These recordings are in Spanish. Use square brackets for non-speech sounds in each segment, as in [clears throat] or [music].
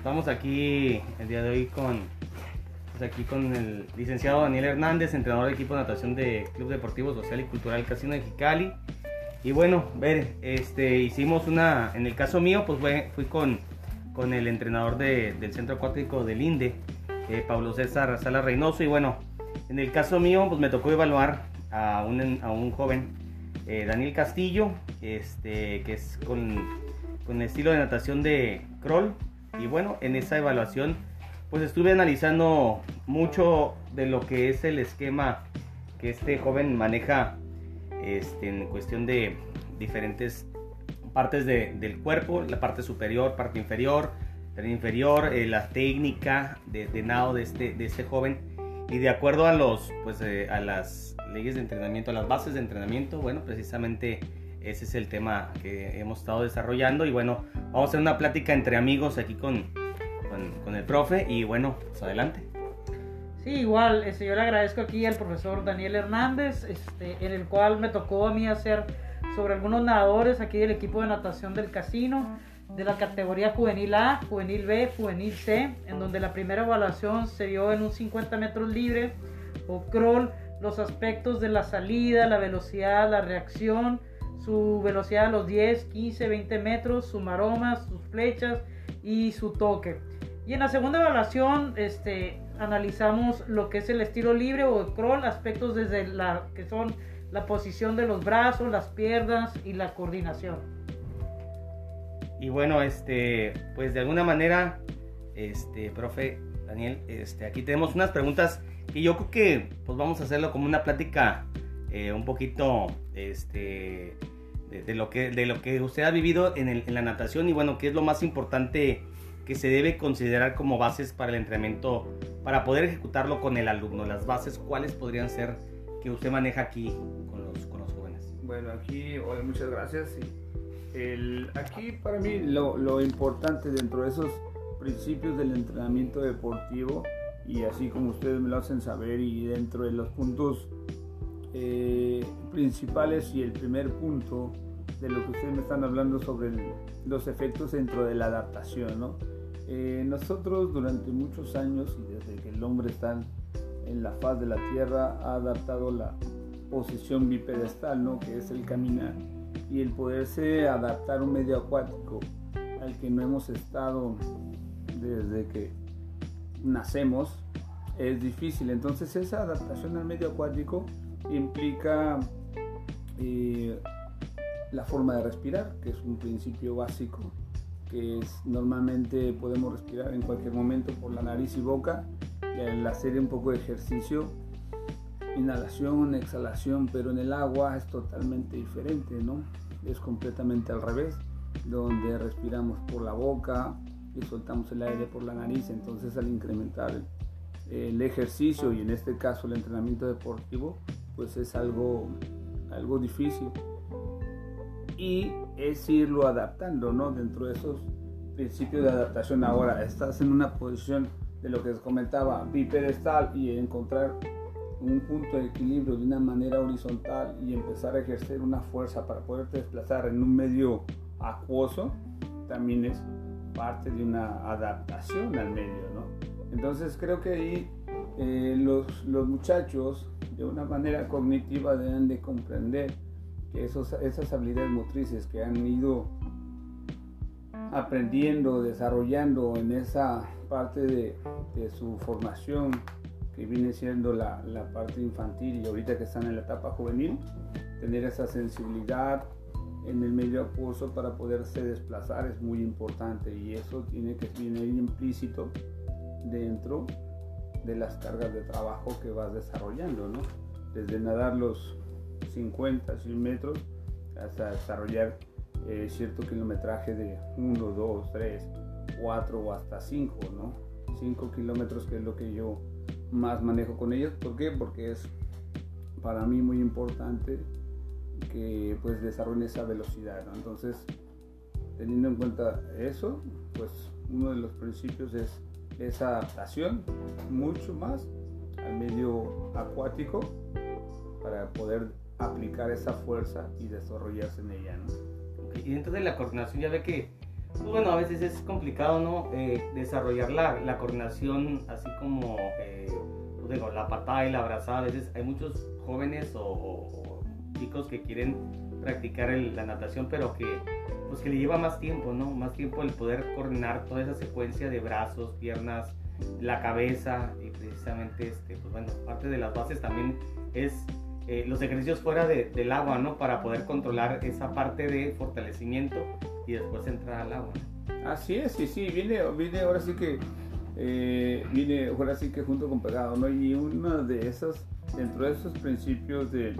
estamos aquí el día de hoy con, pues aquí con el licenciado Daniel Hernández, entrenador del equipo de natación de Club Deportivo Social y Cultural Casino de Jicali. Y bueno, ver, este, hicimos una, en el caso mío, pues fui con, con el entrenador del centro acuático del INDE, eh, Pablo César Sala Reynoso. Y bueno, en el caso mío, pues me tocó evaluar a un, a un joven, eh, Daniel Castillo, este, que es con, con el estilo de natación de crawl. Y bueno, en esa evaluación, pues estuve analizando mucho de lo que es el esquema que este joven maneja este, en cuestión de diferentes partes del cuerpo, la parte superior, parte inferior, inferior, eh, la técnica de, nado de este, de este joven. Y de acuerdo a los pues eh, a las leyes de entrenamiento, a las bases de entrenamiento, bueno, precisamente ese es el tema que hemos estado desarrollando y bueno, vamos a hacer una plática entre amigos aquí con, con, el profe y bueno, pues adelante. Sí, igual, este, yo le agradezco aquí al profesor Daniel Hernández, este, en el cual me tocó a mí hacer sobre algunos nadadores aquí del equipo de natación del casino, de la categoría juvenil A, juvenil B, juvenil C, en donde la primera evaluación se dio en un 50 metros libre o crawl, los aspectos de la salida, la velocidad, la reacción, su velocidad a los 10, 15, 20 metros, su maromas, sus flechas y su toque. Y en la segunda evaluación este, analizamos lo que es el estilo libre o crawl, aspectos desde la que son la posición de los brazos, las piernas y la coordinación. Y bueno, este, pues de alguna manera, este, profe Daniel, este, aquí tenemos unas preguntas y yo creo que pues vamos a hacerlo como una plática eh, un poquito, este, de, lo que, de lo que usted ha vivido en, el, en la natación y bueno, qué es lo más importante que se debe considerar como bases para el entrenamiento, para poder ejecutarlo con el alumno, las bases, cuáles podrían ser que usted maneja aquí con los, con los jóvenes. Bueno, aquí, hola, muchas gracias. El, aquí para mí lo, lo, importante dentro de esos principios del entrenamiento deportivo y así como ustedes me lo hacen saber y dentro de los puntos eh, principales y el primer punto de lo que ustedes me están hablando sobre los efectos dentro de la adaptación. ¿no? Eh, nosotros durante muchos años y desde que el hombre está en la faz de la tierra ha adaptado la posición bipedestal, ¿no? que es el caminar y el poderse adaptar un medio acuático al que no hemos estado desde que nacemos es difícil. Entonces esa adaptación al medio acuático implica eh, la forma de respirar, que es un principio básico, que normalmente podemos respirar en cualquier momento por la nariz y boca, y al hacer un poco de ejercicio inhalación, exhalación, pero en el agua es totalmente diferente, ¿no? Es completamente al revés, donde respiramos por la boca y soltamos el aire por la nariz, entonces al incrementar el ejercicio y en este caso el entrenamiento deportivo, pues es algo, algo difícil. Y es irlo adaptando, ¿no? Dentro de esos principios de adaptación. Ahora, estás en una posición de lo que les comentaba, bipedestal y encontrar un punto de equilibrio de una manera horizontal y empezar a ejercer una fuerza para poderte desplazar en un medio acuoso, también es parte de una adaptación al medio, ¿no? Entonces creo que ahí eh, los, los, muchachos de una manera cognitiva deben de comprender que esos, esas habilidades motrices que han ido aprendiendo, desarrollando en esa parte de, su formación que viene siendo la, la, parte infantil y ahorita que están en la etapa juvenil, tener esa sensibilidad en el medio acuoso para poderse desplazar es muy importante y eso tiene que tener implícito dentro de las cargas de trabajo que vas desarrollando, ¿no? Desde nadar los 50, 100 metros hasta desarrollar eh, cierto kilometraje de 1, 2, 3, 4 o hasta 5, ¿no? 5 kilómetros que es lo que yo más manejo con ellos. ¿Por qué? Porque es para mí muy importante que pues desarrollen esa velocidad. Entonces, teniendo en cuenta eso, pues uno de los principios es esa adaptación mucho más al medio acuático para poder aplicar esa fuerza y desarrollarse en ella. Y dentro de la coordinación ya ve que Pues bueno, a veces es complicado, ¿no? Eh, desarrollar la, la, coordinación, así como, eh, pues digo, la patada y la abrazada. A veces hay muchos jóvenes o, o chicos que quieren practicar el, la natación, pero que, pues que le lleva más tiempo, ¿no? Más tiempo el poder coordinar toda esa secuencia de brazos, piernas, la cabeza y precisamente, este, pues bueno, parte de las bases también es eh, los ejercicios fuera de, del agua, ¿no? Para poder controlar esa parte de fortalecimiento y después entrar al agua. Así es, sí, sí, viene, viene ahora sí que, eh, viene ahora sí que junto con pegado, ¿no? Y uno de esos, dentro de esos principios de,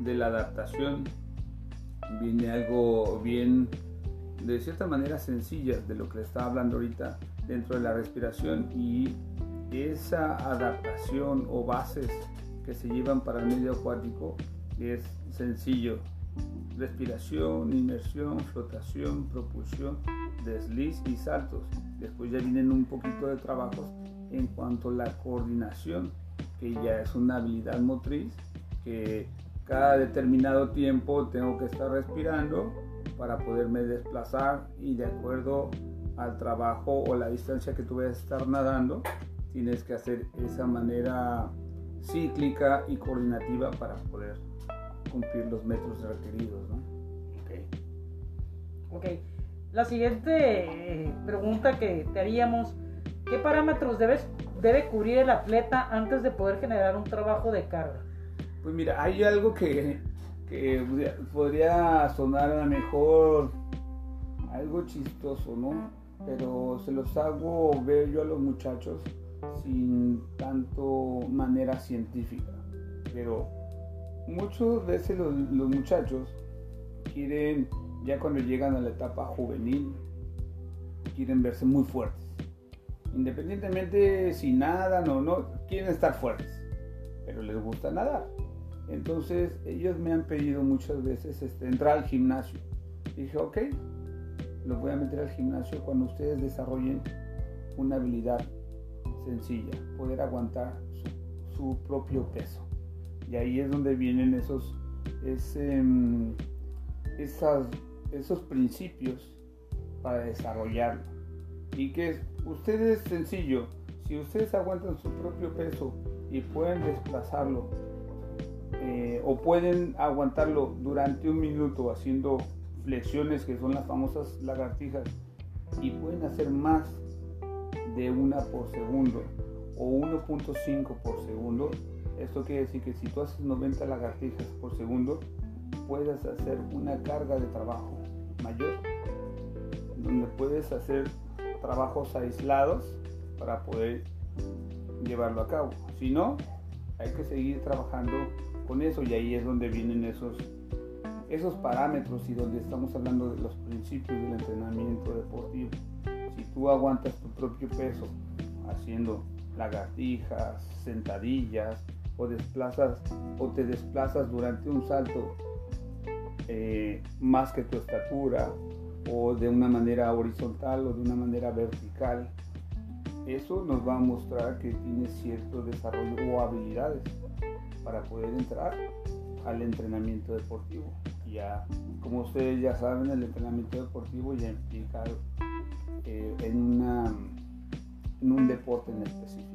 de la adaptación, viene algo bien, de cierta manera sencilla de lo que le estaba hablando ahorita dentro de la respiración y esa adaptación o bases que se llevan para el medio acuático es sencillo. Respiración, inmersión, flotación, propulsión, desliz y saltos. Después ya vienen un poquito de trabajos en cuanto a la coordinación, que ya es una habilidad motriz que cada determinado tiempo tengo que estar respirando para poderme desplazar y de acuerdo al trabajo o la distancia que tú vayas a estar nadando, tienes que hacer esa manera cíclica y coordinativa para poder cumplir los metros requeridos. ¿no? Ok. La siguiente eh, pregunta que te haríamos, ¿qué parámetros debe cubrir el atleta antes de poder generar un trabajo de carga? Pues mira, hay algo que, podría sonar a lo mejor algo chistoso, ¿no? Pero se los hago ver yo a los muchachos sin tanto manera científica. Pero muchas veces los, los muchachos quieren, ya cuando llegan a la etapa juvenil, quieren verse muy fuertes. Independientemente si nadan o no, quieren estar fuertes, pero les gusta nadar. Entonces ellos me han pedido muchas veces este, entrar al gimnasio. dije, ok, los voy a meter al gimnasio cuando ustedes desarrollen una habilidad sencilla, poder aguantar su, propio peso. Y ahí es donde vienen esos, mm, esas, esos principios para desarrollarlo. Y que ustedes sencillo, si ustedes aguantan su propio peso y pueden desplazarlo eh, o pueden aguantarlo durante un minuto haciendo flexiones que son las famosas lagartijas y pueden hacer más de una por segundo o 1.5 por segundo. Esto quiere decir que si tú haces 90 lagartijas por segundo, puedes hacer una carga de trabajo mayor, donde puedes hacer trabajos aislados para poder llevarlo a cabo. Si no, hay que seguir trabajando con eso y ahí es donde vienen esos, esos parámetros y donde estamos hablando de los principios del entrenamiento deportivo. Si tú aguantas tu propio peso haciendo lagartijas, sentadillas o desplazas o te desplazas durante un salto eh, más que tu estatura o de una manera horizontal o de una manera vertical, eso nos va a mostrar que tienes cierto desarrollo o habilidades para poder entrar al entrenamiento deportivo. Ya, como ustedes ya saben, el entrenamiento deportivo ya implica eh, en, una, en un deporte en específico.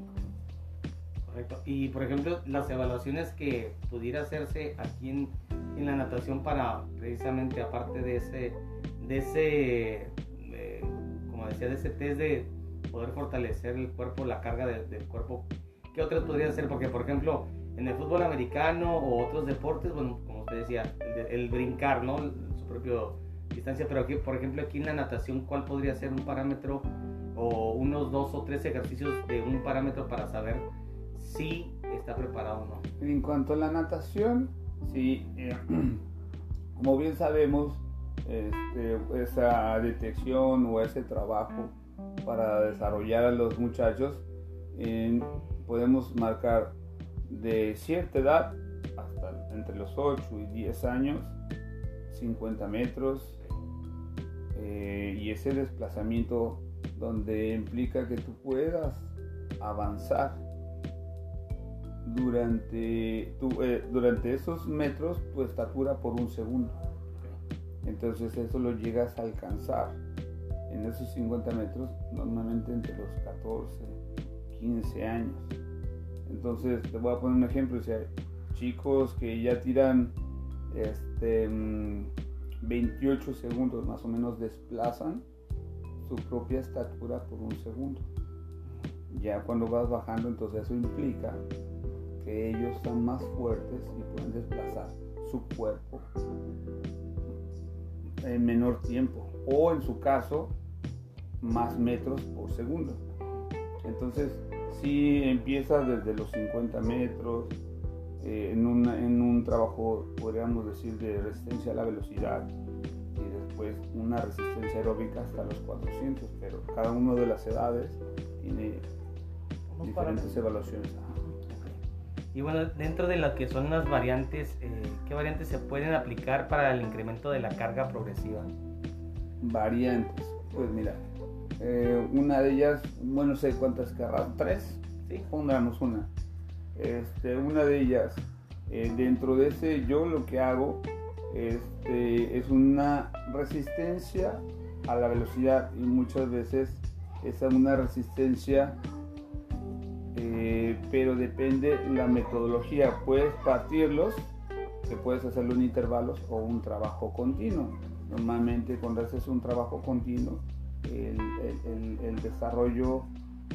Correcto. Y por ejemplo, las evaluaciones que pudiera hacerse aquí en, en la natación para precisamente aparte de ese, de ese, eh, como decía, de ese test de poder fortalecer el cuerpo, la carga del cuerpo, ¿qué otras podría hacer? Porque por ejemplo, en el fútbol americano o otros deportes, bueno, como usted decía, el, brincar, ¿no? Su propio distancia, pero aquí, por ejemplo, aquí en la natación, ¿cuál podría ser un parámetro o unos dos o tres ejercicios de un parámetro para saber si está preparado o no? En cuanto a la natación, sí, eh, [clears throat] como bien sabemos, este, esa detección o ese trabajo para desarrollar a los muchachos, podemos marcar de cierta edad, hasta entre los 8 y 10 años, 50 metros, eh, y ese desplazamiento donde implica que tú puedas avanzar durante, eh, durante esos metros tu estatura por un segundo. Entonces eso lo llegas a alcanzar en esos 50 metros, normalmente entre los 14, 15 años. Entonces, te voy a poner un ejemplo, si hay chicos que ya tiran este, 28 mm, segundos más o menos desplazan su propia estatura por un segundo. Ya cuando vas bajando, entonces eso implica que ellos son más fuertes y pueden desplazar su cuerpo en menor tiempo o en su caso más metros por segundo. Entonces, si empiezas desde los 50 metros, eh, en, en, un trabajo, podríamos decir, de resistencia a la velocidad y después una resistencia aeróbica hasta los 400, pero cada una de las edades tiene diferentes evaluaciones. Y bueno, dentro de lo que son las variantes, eh, ¿qué variantes se pueden aplicar para el incremento de la carga progresiva? Variantes, pues mira, eh, una de ellas, bueno, no sé cuántas querrás, tres, sí. pongamos una. Este, una de ellas, eh, dentro de ese yo lo que hago este, es una resistencia a la velocidad y muchas veces es una resistencia eh, pero depende la metodología. Puedes partirlos, que puedes hacerlo en intervalos o un trabajo continuo. Normalmente cuando haces un trabajo continuo, el, desarrollo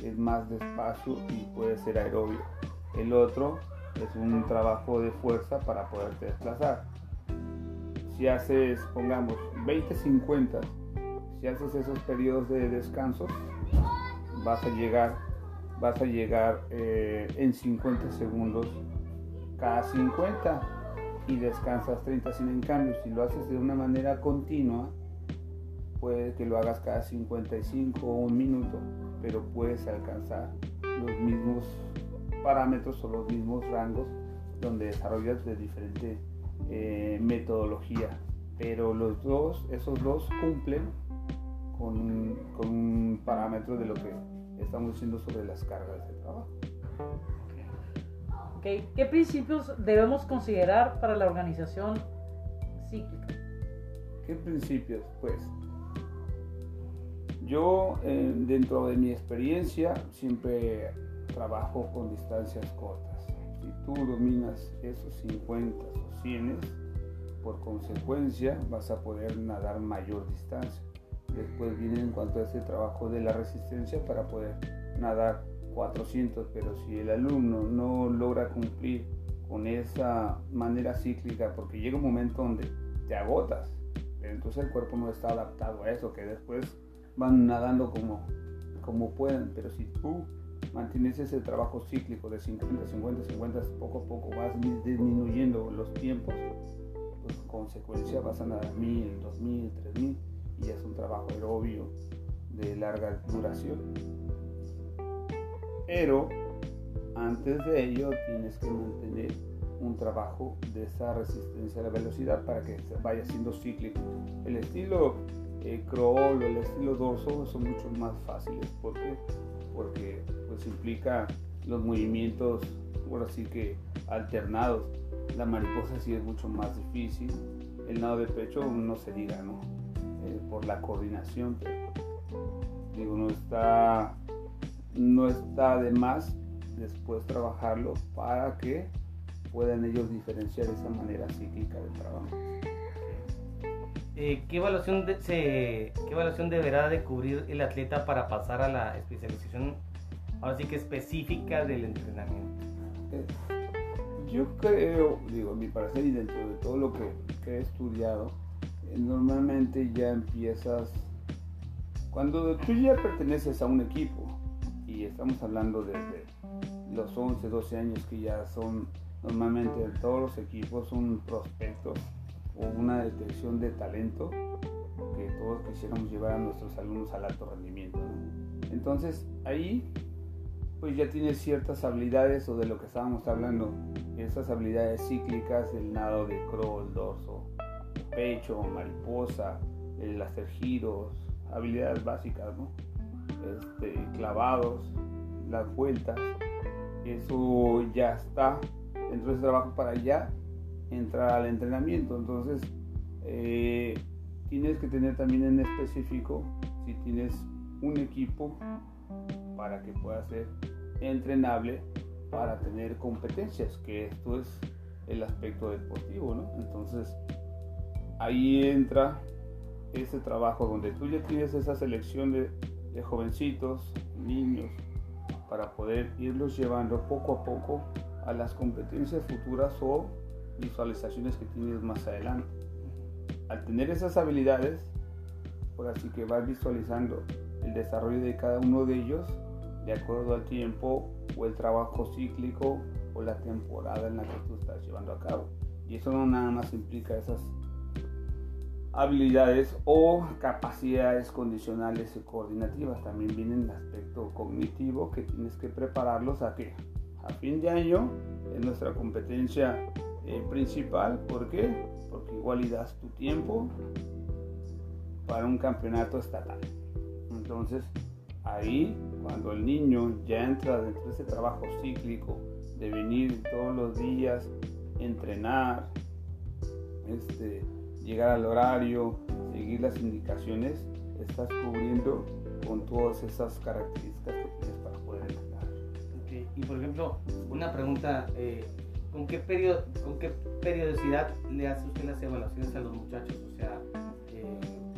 es más despacio y puede ser aerobio. El otro es un trabajo de fuerza para poderte desplazar. Si haces, pongamos, 20-50, si haces esos periodos de descanso, vas a llegar vas a llegar eh, en 50 segundos cada 50 y descansas 30 sin en cambio si lo haces de una manera continua puede que lo hagas cada 55 o un minuto pero puedes alcanzar los mismos parámetros o los mismos rangos donde desarrollas de diferente eh, metodología pero los dos esos dos cumplen con, con un parámetro de lo que estamos diciendo sobre las cargas de trabajo. Okay. ¿Qué principios debemos considerar para la organización cíclica? ¿Qué principios? Pues yo eh, dentro de mi experiencia siempre trabajo con distancias cortas. Si tú dominas esos 50 o 100, por consecuencia vas a poder nadar mayor distancia. Después viene en cuanto a ese trabajo de la resistencia para poder nadar 400, pero si el alumno no logra cumplir con esa manera cíclica, porque llega un momento donde te agotas, entonces el cuerpo no está adaptado a eso, que después van nadando como, como pueden, pero si tú mantienes ese trabajo cíclico de 50, 50, 50, poco a poco vas disminuyendo los tiempos, pues consecuencia vas a nadar 1000, 2000, 3000 y es un trabajo aerobio de larga duración. Pero antes de ello tienes que mantener un trabajo de esa resistencia a la velocidad para que vaya siendo cíclico. El estilo eh, crawl o el estilo dorso son mucho más fáciles porque, porque pues implica los movimientos, ahora sí que alternados. La mariposa sí es mucho más difícil. El nado de pecho no se diga, ¿no? Eh, por la coordinación, digo, no está, no está de más después trabajarlo para que puedan ellos diferenciar esa manera cíclica de trabajo. Eh, ¿qué, evaluación se, ¿Qué evaluación deberá de cubrir el atleta para pasar a la especialización, ahora sí que específica del entrenamiento? Eh, yo creo, digo, a mi parecer y dentro de todo lo que, he estudiado, normalmente ya empiezas, cuando tú ya perteneces a un equipo, y estamos hablando desde los 11, 12 años que ya son normalmente todos los equipos un prospecto o una detección de talento que todos quisiéramos llevar a nuestros alumnos al alto rendimiento. Entonces ahí pues ya tienes ciertas habilidades o de lo que estábamos hablando, esas habilidades cíclicas, el nado de crawl, dorso, pecho, mariposa, el hacer giros, habilidades básicas. Este, clavados, las vueltas, eso ya está dentro de ese trabajo para ya entrar al entrenamiento. Entonces, eh, tienes que tener también en específico si tienes un equipo para que pueda ser entrenable para tener competencias, que esto es el aspecto deportivo, ¿no? Entonces, ahí entra ese trabajo donde tú ya tienes esa selección de, de jovencitos, niños, para poder irlos llevando poco a poco a las competencias futuras o visualizaciones que tienes más adelante. Al tener esas habilidades, por así que vas visualizando el desarrollo de cada uno de ellos de acuerdo al tiempo o el trabajo cíclico o la temporada en la que tú estás llevando a cabo. Y eso no nada más implica esas habilidades o capacidades condicionales y coordinativas. También viene el aspecto cognitivo que tienes que prepararlos a que a fin de año es nuestra competencia eh, principal. ¿Por qué? Porque igual y das tu tiempo para un campeonato estatal. Entonces, ahí, cuando el niño ya entra dentro de ese trabajo cíclico de venir todos los días, entrenar, este, llegar al horario, seguir las indicaciones, estás cubriendo con todas esas características que tienes para poder entrenar. Y por ejemplo, una pregunta, eh, ¿con, qué periodo, ¿con qué periodicidad le hace usted las evaluaciones a los muchachos? O sea, eh,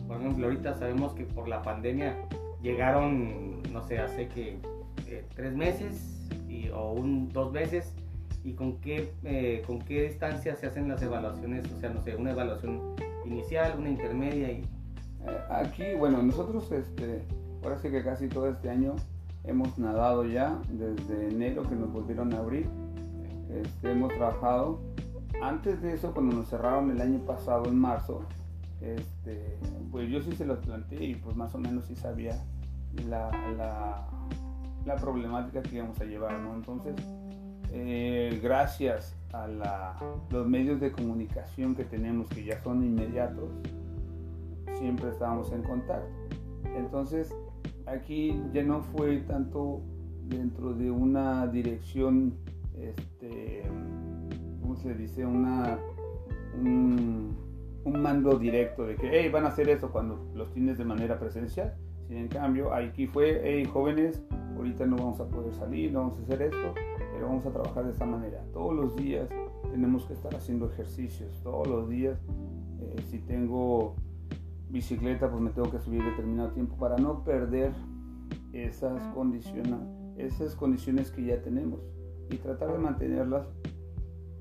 por ejemplo, ahorita sabemos que por la pandemia llegaron, no sé, hace que eh, tres meses y, o un, dos meses. Y con qué, eh, con qué distancia se hacen las evaluaciones, o sea, no sé, una evaluación inicial, una intermedia y... Eh, aquí, bueno, nosotros, este, ahora sí que casi todo este año hemos nadado ya, desde enero que nos volvieron a abrir, este, hemos trabajado. Antes de eso, cuando nos cerraron el año pasado, en marzo, este, pues yo sí se los planteé y pues más o menos sí sabía la, la, la problemática que íbamos a llevar, ¿no? Entonces, eh, gracias a los medios de comunicación que tenemos, que ya son inmediatos, siempre estábamos en contacto. Entonces, aquí ya no fue tanto dentro de una dirección, este, ¿cómo se dice? Una, un, mando directo de que, hey, van a hacer eso cuando los tienes de manera presencial. Sin en cambio, aquí fue, hey, jóvenes, ahorita no vamos a poder salir, no vamos a hacer esto, pero vamos a trabajar de esta manera. Todos los días tenemos que estar haciendo ejercicios, todos los días. Eh, si tengo bicicleta, pues me tengo que subir determinado tiempo para no perder esas, condiciona, esas condiciones que ya tenemos y tratar de mantenerlas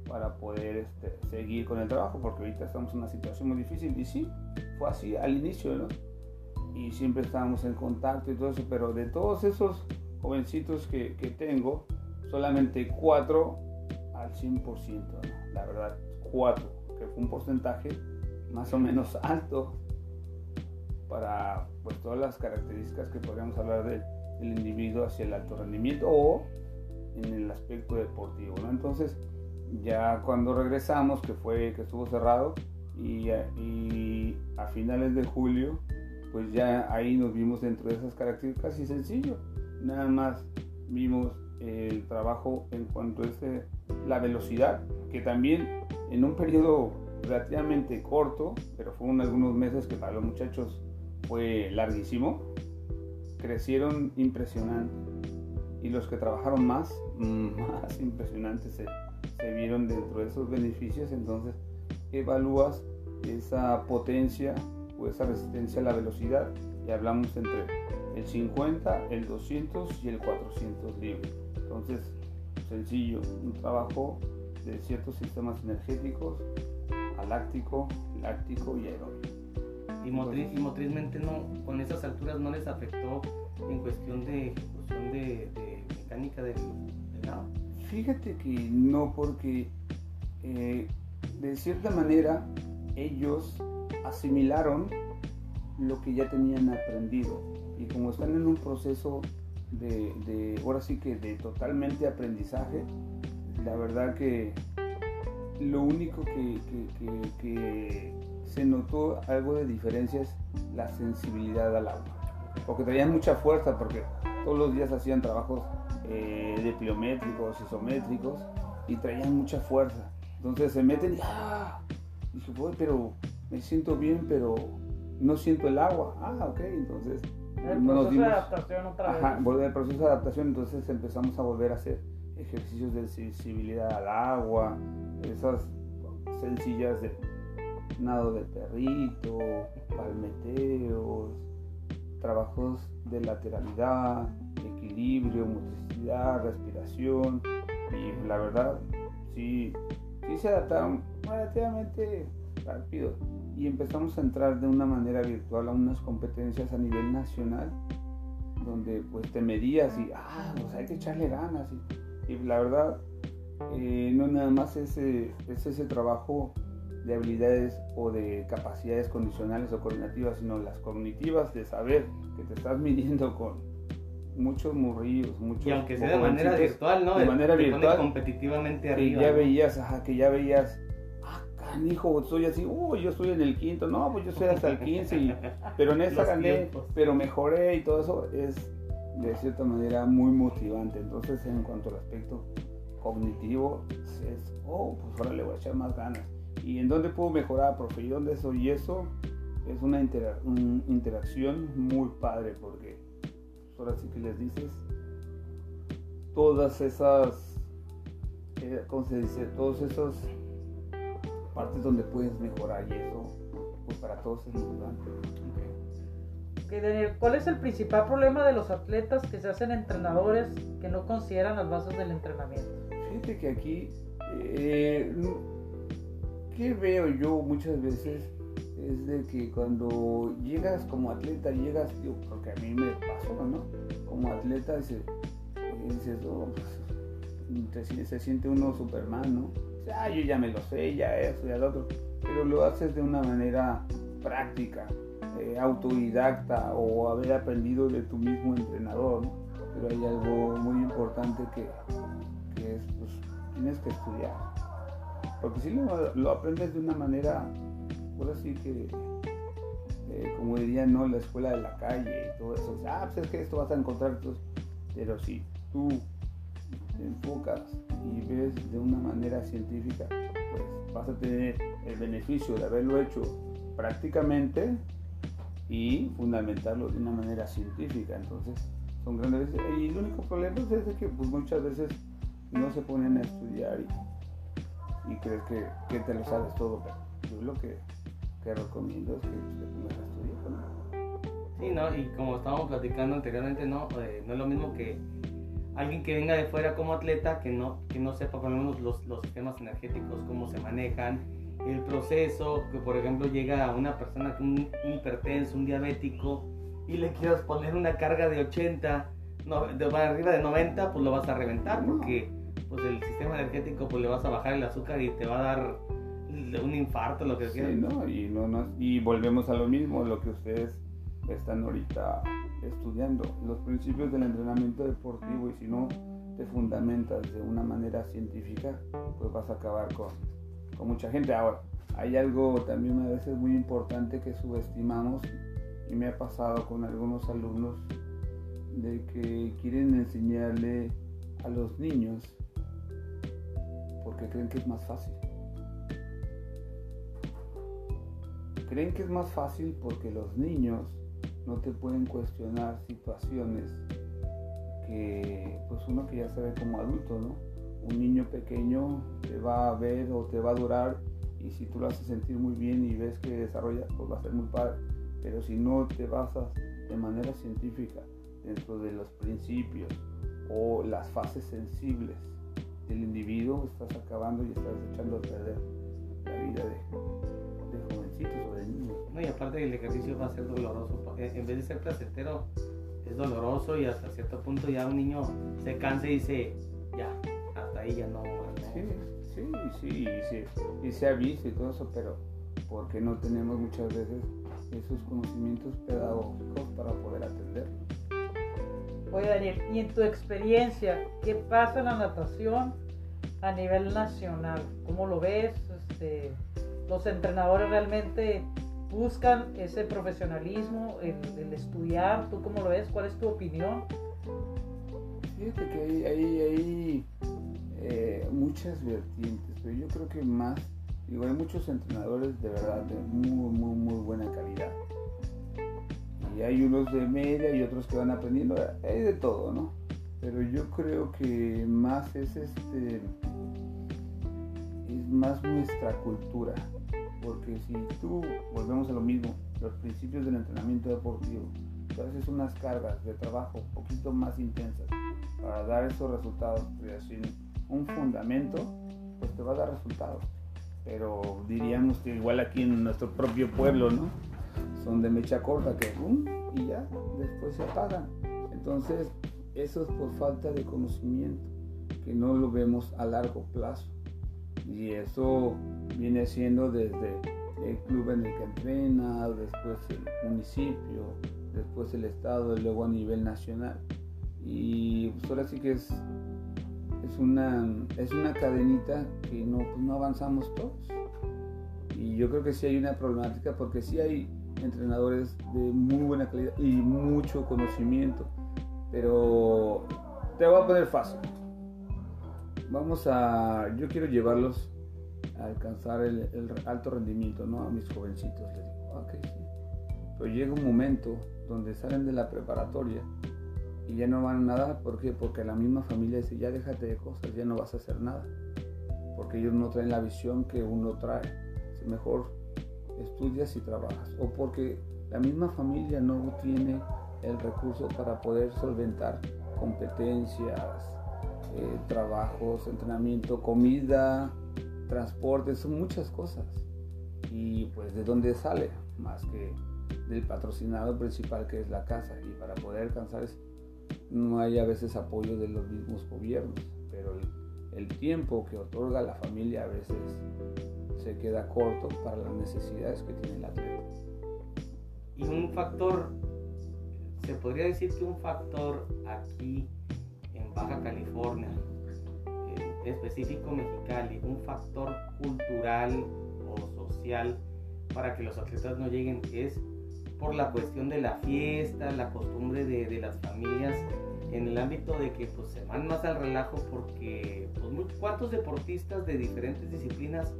para poder este, seguir con el trabajo, porque ahorita estamos en una situación muy difícil. Y sí, fue así al inicio, ¿no? Y siempre estábamos en contacto y todo eso, pero de todos esos jovencitos que, que tengo, solamente cuatro al 100%, ¿no? la verdad, cuatro, que fue un porcentaje más o menos alto para pues, todas las características que podríamos hablar del, individuo hacia el alto rendimiento o en el aspecto deportivo. ¿no? Entonces, ya cuando regresamos, que fue que estuvo cerrado, y, a finales de julio, pues ya ahí nos vimos dentro de esas características y sencillo, nada más vimos el trabajo en cuanto a la velocidad, que también en un periodo relativamente corto, pero fueron algunos meses que para los muchachos fue larguísimo, crecieron impresionante. Y los que trabajaron más, [laughs] más impresionantes se, vieron dentro de esos beneficios, entonces evalúas esa potencia o esa resistencia a la velocidad y hablamos entre el 50, el 200 y el 400 libres. Entonces, sencillo, un trabajo de ciertos sistemas energéticos, aláctico, láctico y aeróbico. Y, motriz, y motrizmente no, con esas alturas no les afectó en cuestión de de, de mecánica del, del. Fíjate que no, porque eh, de cierta manera ellos asimilaron lo que ya tenían aprendido y como están en un proceso de, de, ahora sí que de totalmente aprendizaje, la verdad que lo único que, que se notó algo de diferencia es la sensibilidad al agua, porque traían mucha fuerza, porque todos los días hacían trabajos eh, de pliométricos, isométricos, y traían mucha fuerza. Entonces se meten y ¡ah! dije, pero me siento bien, pero no siento el agua. Ah, ok, entonces... El proceso de adaptación otra vez. Ajá, el proceso de adaptación, entonces empezamos a volver a hacer ejercicios de sensibilidad al agua, esas sencillas de nado de perrito, palmeteos, trabajos de lateralidad, equilibrio, motricidad, respiración. Y la verdad sí, sí se adaptaron relativamente rápido. Y empezamos a entrar de una manera virtual a unas competencias a nivel nacional donde pues te medías y ah pues hay que echarle ganas. Y, la verdad eh, no nada más ese, es ese trabajo de habilidades o de capacidades condicionales o coordinativas, sino las cognitivas de saber que te estás midiendo con muchos murrillos, muchos... Y aunque sea de manera virtual, ¿no? De manera virtual. competitivamente que arriba. ya veías, ajá, que ya veías, ah, canijo, estoy así, uy, yo estoy en el quinto, no, pues yo estoy hasta el 15, y, [laughs] pero en esta Los gané, pero mejoré y todo eso es de cierta manera muy motivante. Entonces, en cuanto al aspecto cognitivo, es, oh, pues ahora le voy a echar más ganas. ¿Y en dónde puedo mejorar, profe? ¿Y dónde soy? Y eso es una intera- un- interacción muy padre porque pues, ahora sí que les dices todas esas, eh, ¿cómo se dice? Todos esos partes donde puedes mejorar y eso, pues para todos es motivante. Ok, Daniel, ¿cuál es el principal problema de los atletas que se hacen entrenadores que no consideran las bases del entrenamiento? Fíjate que aquí, eh, ¿qué veo yo muchas veces? Es de que cuando llegas como atleta, llegas, digo, porque a mí me pasó, ¿no? Como atleta, dices, eh, dices, oh, pues, se siente uno Superman, ¿no? Dice, Ah, yo ya me lo sé, ya eso, ya lo otro. Pero lo haces de una manera práctica, eh, autodidacta o haber aprendido de tu mismo entrenador, ¿no? Pero hay algo muy importante que, que es, pues, tienes que estudiar. Porque si lo, lo aprendes de una manera, por así que, eh, como dirían, ¿no? La escuela de la calle y todo eso. Ah, pues es que esto vas a encontrar. tus-". Pero si tú te enfocas y ves de una manera científica, pues vas a tener el beneficio de haberlo hecho prácticamente y fundamentarlo de una manera científica. Entonces, son grandes. Y el único problema es que pues, muchas veces no se ponen a estudiar y, crees que, que te lo sabes todo. Yo lo que, que recomiendo es que te pongas a estudiar. ¿no? Sí, ¿no? Y como estábamos platicando anteriormente, ¿no? Eh, no es lo mismo que alguien que venga de fuera como atleta, que no, que no sepa por lo menos los, los sistemas energéticos, cómo se manejan, el proceso, que por ejemplo llega una persona con un, hipertenso, un diabético, y le quieras poner una carga de 80, no, de arriba de 90, pues lo vas a reventar, porque pues el sistema energético, pues le vas a bajar el azúcar y te va a dar un infarto, lo que Sí, sea. ¿no? Y, no, no- y volvemos a lo mismo, lo que ustedes están ahorita estudiando, los principios del entrenamiento deportivo y si no te fundamentas de una manera científica, pues vas a acabar con, con mucha gente. Ahora, hay algo también a veces muy importante que subestimamos y me ha pasado con algunos alumnos de que quieren enseñarle a los niños porque creen que es más fácil. Creen que es más fácil porque los niños no te pueden cuestionar situaciones que pues uno que ya se ve como adulto, ¿no? Un niño pequeño te va a ver o te va a adorar y si tú lo haces sentir muy bien y ves que desarrolla, pues va a ser muy padre. Pero si no te basas de manera científica dentro de los principios o las fases sensibles del individuo, estás acabando y estás echando a perder la vida de, de jovencitos o de niños. No, y aparte el ejercicio va a ser doloroso. porque En vez de ser placentero, es doloroso y hasta cierto punto ya un niño se cansa y dice, ya, hasta ahí ya no. no". Sí, sí, sí, y se, y se ha visto y todo eso, pero ¿por qué no tenemos muchas veces esos conocimientos pedagógicos para poder atender? Oye Daniel, y en tu experiencia, ¿qué pasa en la natación a nivel nacional? ¿Cómo lo ves? Este, ¿Los entrenadores realmente buscan ese profesionalismo, el, estudiar? ¿Tú cómo lo ves? ¿Cuál es tu opinión? Fíjate que hay, hay, hay, eh, muchas vertientes, pero yo creo que más, digo, hay muchos entrenadores de verdad de muy, muy, muy buena calidad. hay unos de media y otros que van aprendiendo, hay de todo, ¿no? Pero yo creo que más es este es más nuestra cultura, porque si tú volvemos a lo mismo, los principios del entrenamiento deportivo, tú haces unas cargas de trabajo un poquito más intensas para dar esos resultados, pero sin un fundamento, pues te va a dar resultados. Pero diríamos que igual aquí en nuestro propio pueblo, ¿no? Son de mecha corta que ¡um! y ya, después se apagan. Entonces, eso es por falta de conocimiento, que no lo vemos a largo plazo. Y eso viene siendo desde el club en el que entrena, después el municipio, después el estado y luego a nivel nacional. Y pues ahora sí que es, es, una, es una cadenita que no, pues no avanzamos todos. Y yo creo que sí hay una problemática porque sí hay entrenadores de muy buena calidad y mucho conocimiento. Pero te voy a poner fácil. Vamos a. Yo quiero llevarlos a alcanzar el, alto rendimiento, ¿no? A mis jovencitos. Les digo, ok, sí. Pero llega un momento donde salen de la preparatoria y ya no van a nadar. ¿Por qué? Porque la misma familia dice, ya déjate de cosas, ya no vas a hacer nada. Porque ellos no traen la visión que uno trae. mejor estudias y trabajas. O porque la misma familia no tiene el recurso para poder solventar competencias, eh, trabajos, entrenamiento, comida, transporte, son muchas cosas. Y pues de dónde sale, más que del patrocinado principal que es la casa. Y para poder alcanzar eso, no hay a veces apoyo de los mismos gobiernos, pero el, tiempo que otorga la familia a veces se queda corto para las necesidades que tiene el atleta. Y un factor, se podría decir que un factor aquí Baja California, en específico Mexicali, un factor cultural o social para que los atletas no lleguen es por la cuestión de la fiesta, la costumbre de, las familias en el ámbito de que pues, se van más al relajo porque pues, ¿cuántos deportistas de diferentes disciplinas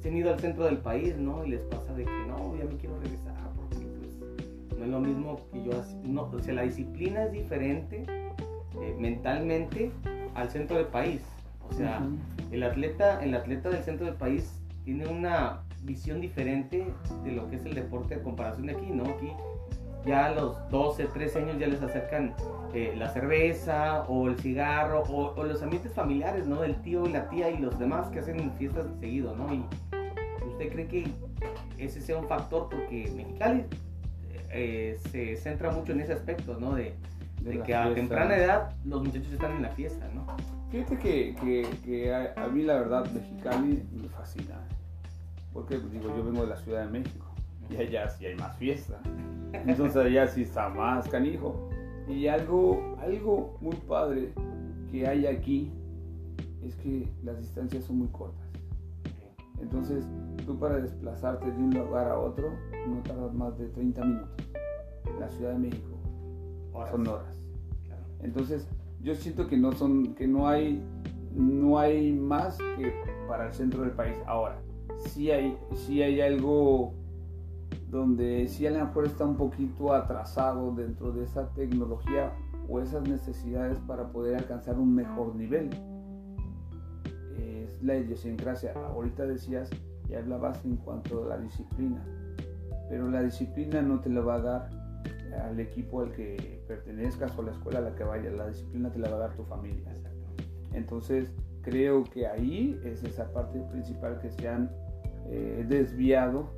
se han ido al centro del país, ¿no? Y les pasa de que no, ya me quiero regresar porque pues no es lo mismo que yo, no, o sea, la disciplina es diferente eh, mentalmente al centro del país. O sea, el atleta, el atleta del centro del país tiene una visión diferente de lo que es el deporte a comparación de aquí, ¿no? Aquí ya a los 12, 13 años ya les acercan eh, la cerveza o el cigarro o, los ambientes familiares, ¿no? Del tío y la tía y los demás que hacen fiestas seguido, ¿no? Y usted cree que ese sea un factor porque Mexicali eh, se centra mucho en ese aspecto, ¿no? De, que a temprana edad los muchachos están en la fiesta, ¿no? Fíjate que, que, a, mí la verdad Mexicali me fascina. Porque pues, digo, yo vengo de la Ciudad de México y allá sí hay más fiesta. Entonces allá sí está más canijo. Y algo, algo muy padre que hay aquí es que las distancias son muy cortas. Entonces tú para desplazarte de un lugar a otro no tardas más de 30 minutos. En la Ciudad de México son horas. Entonces yo siento que no son, que no hay, no hay más que para el centro del país. Ahora, sí hay, sí hay algo donde sí a lo mejor está un poquito atrasado dentro de esa tecnología o esas necesidades para poder alcanzar un mejor nivel. Es la idiosincrasia. Ahorita decías y hablabas en cuanto a la disciplina, pero la disciplina no te la va a dar al equipo al que pertenezcas o la escuela a la que vayas, la disciplina te la va a dar tu familia. Entonces, creo que ahí es esa parte principal que se han eh, desviado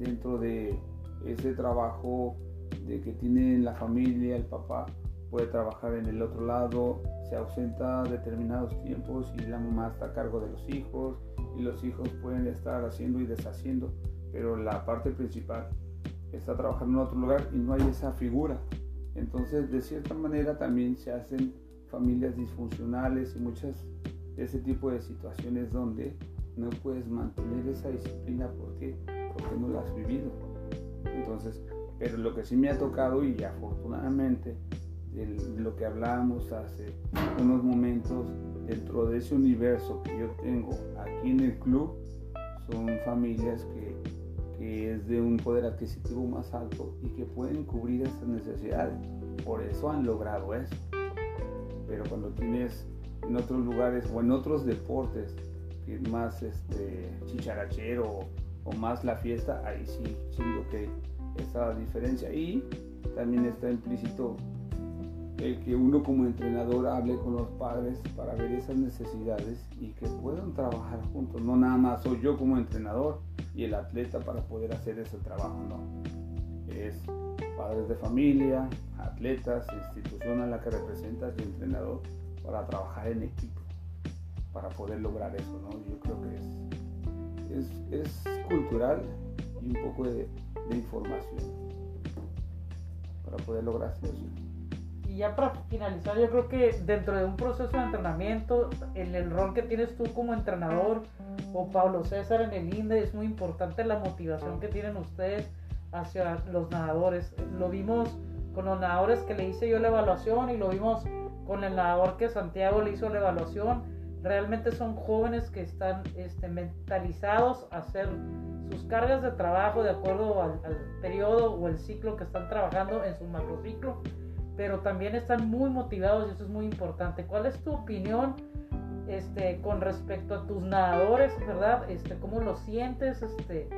dentro de ese trabajo de que tiene la familia, el papá puede trabajar en el otro lado, se ausenta determinados tiempos y la mamá está a cargo de los hijos y los hijos pueden estar haciendo y deshaciendo, pero la parte principal está trabajando en otro lugar y no hay esa figura. Entonces, de cierta manera también se hacen familias disfuncionales y muchas de ese tipo de situaciones donde no puedes mantener esa disciplina porque porque no la has vivido. Entonces, pero lo que sí me ha tocado y afortunadamente lo que hablábamos hace unos momentos dentro de ese universo que yo tengo aquí en el club son familias que, que es de un poder adquisitivo más alto y que pueden cubrir estas necesidades. Por eso han logrado eso. Pero cuando tienes en otros lugares o en otros deportes que es más este, chicharachero o, más la fiesta, ahí sí siento que esa diferencia. Y también está implícito el que uno como entrenador hable con los padres para ver esas necesidades y que puedan trabajar juntos. No nada más soy yo como entrenador y el atleta para poder hacer ese trabajo, no. Es padres de familia, atletas, institución a la que representas y entrenador para trabajar en equipo, para poder lograr eso, ¿no? Yo creo que es, es, cultural y un poco de, de información para poder lograr eso y ya para finalizar, yo creo que dentro de un proceso de entrenamiento, en el rol que tienes tú como entrenador o Pablo César en el INDE, es muy importante la motivación que tienen ustedes hacia los nadadores. Lo vimos con los nadadores que le hice yo la evaluación y lo vimos con el nadador que Santiago le hizo la evaluación. Realmente son jóvenes que están este, mentalizados a hacer sus cargas de trabajo de acuerdo al, al periodo o el ciclo que están trabajando en su macrociclo pero también están muy motivados y eso es muy importante. ¿Cuál es tu opinión este, con respecto a tus nadadores, verdad? Este, ¿Cómo lo sientes, este,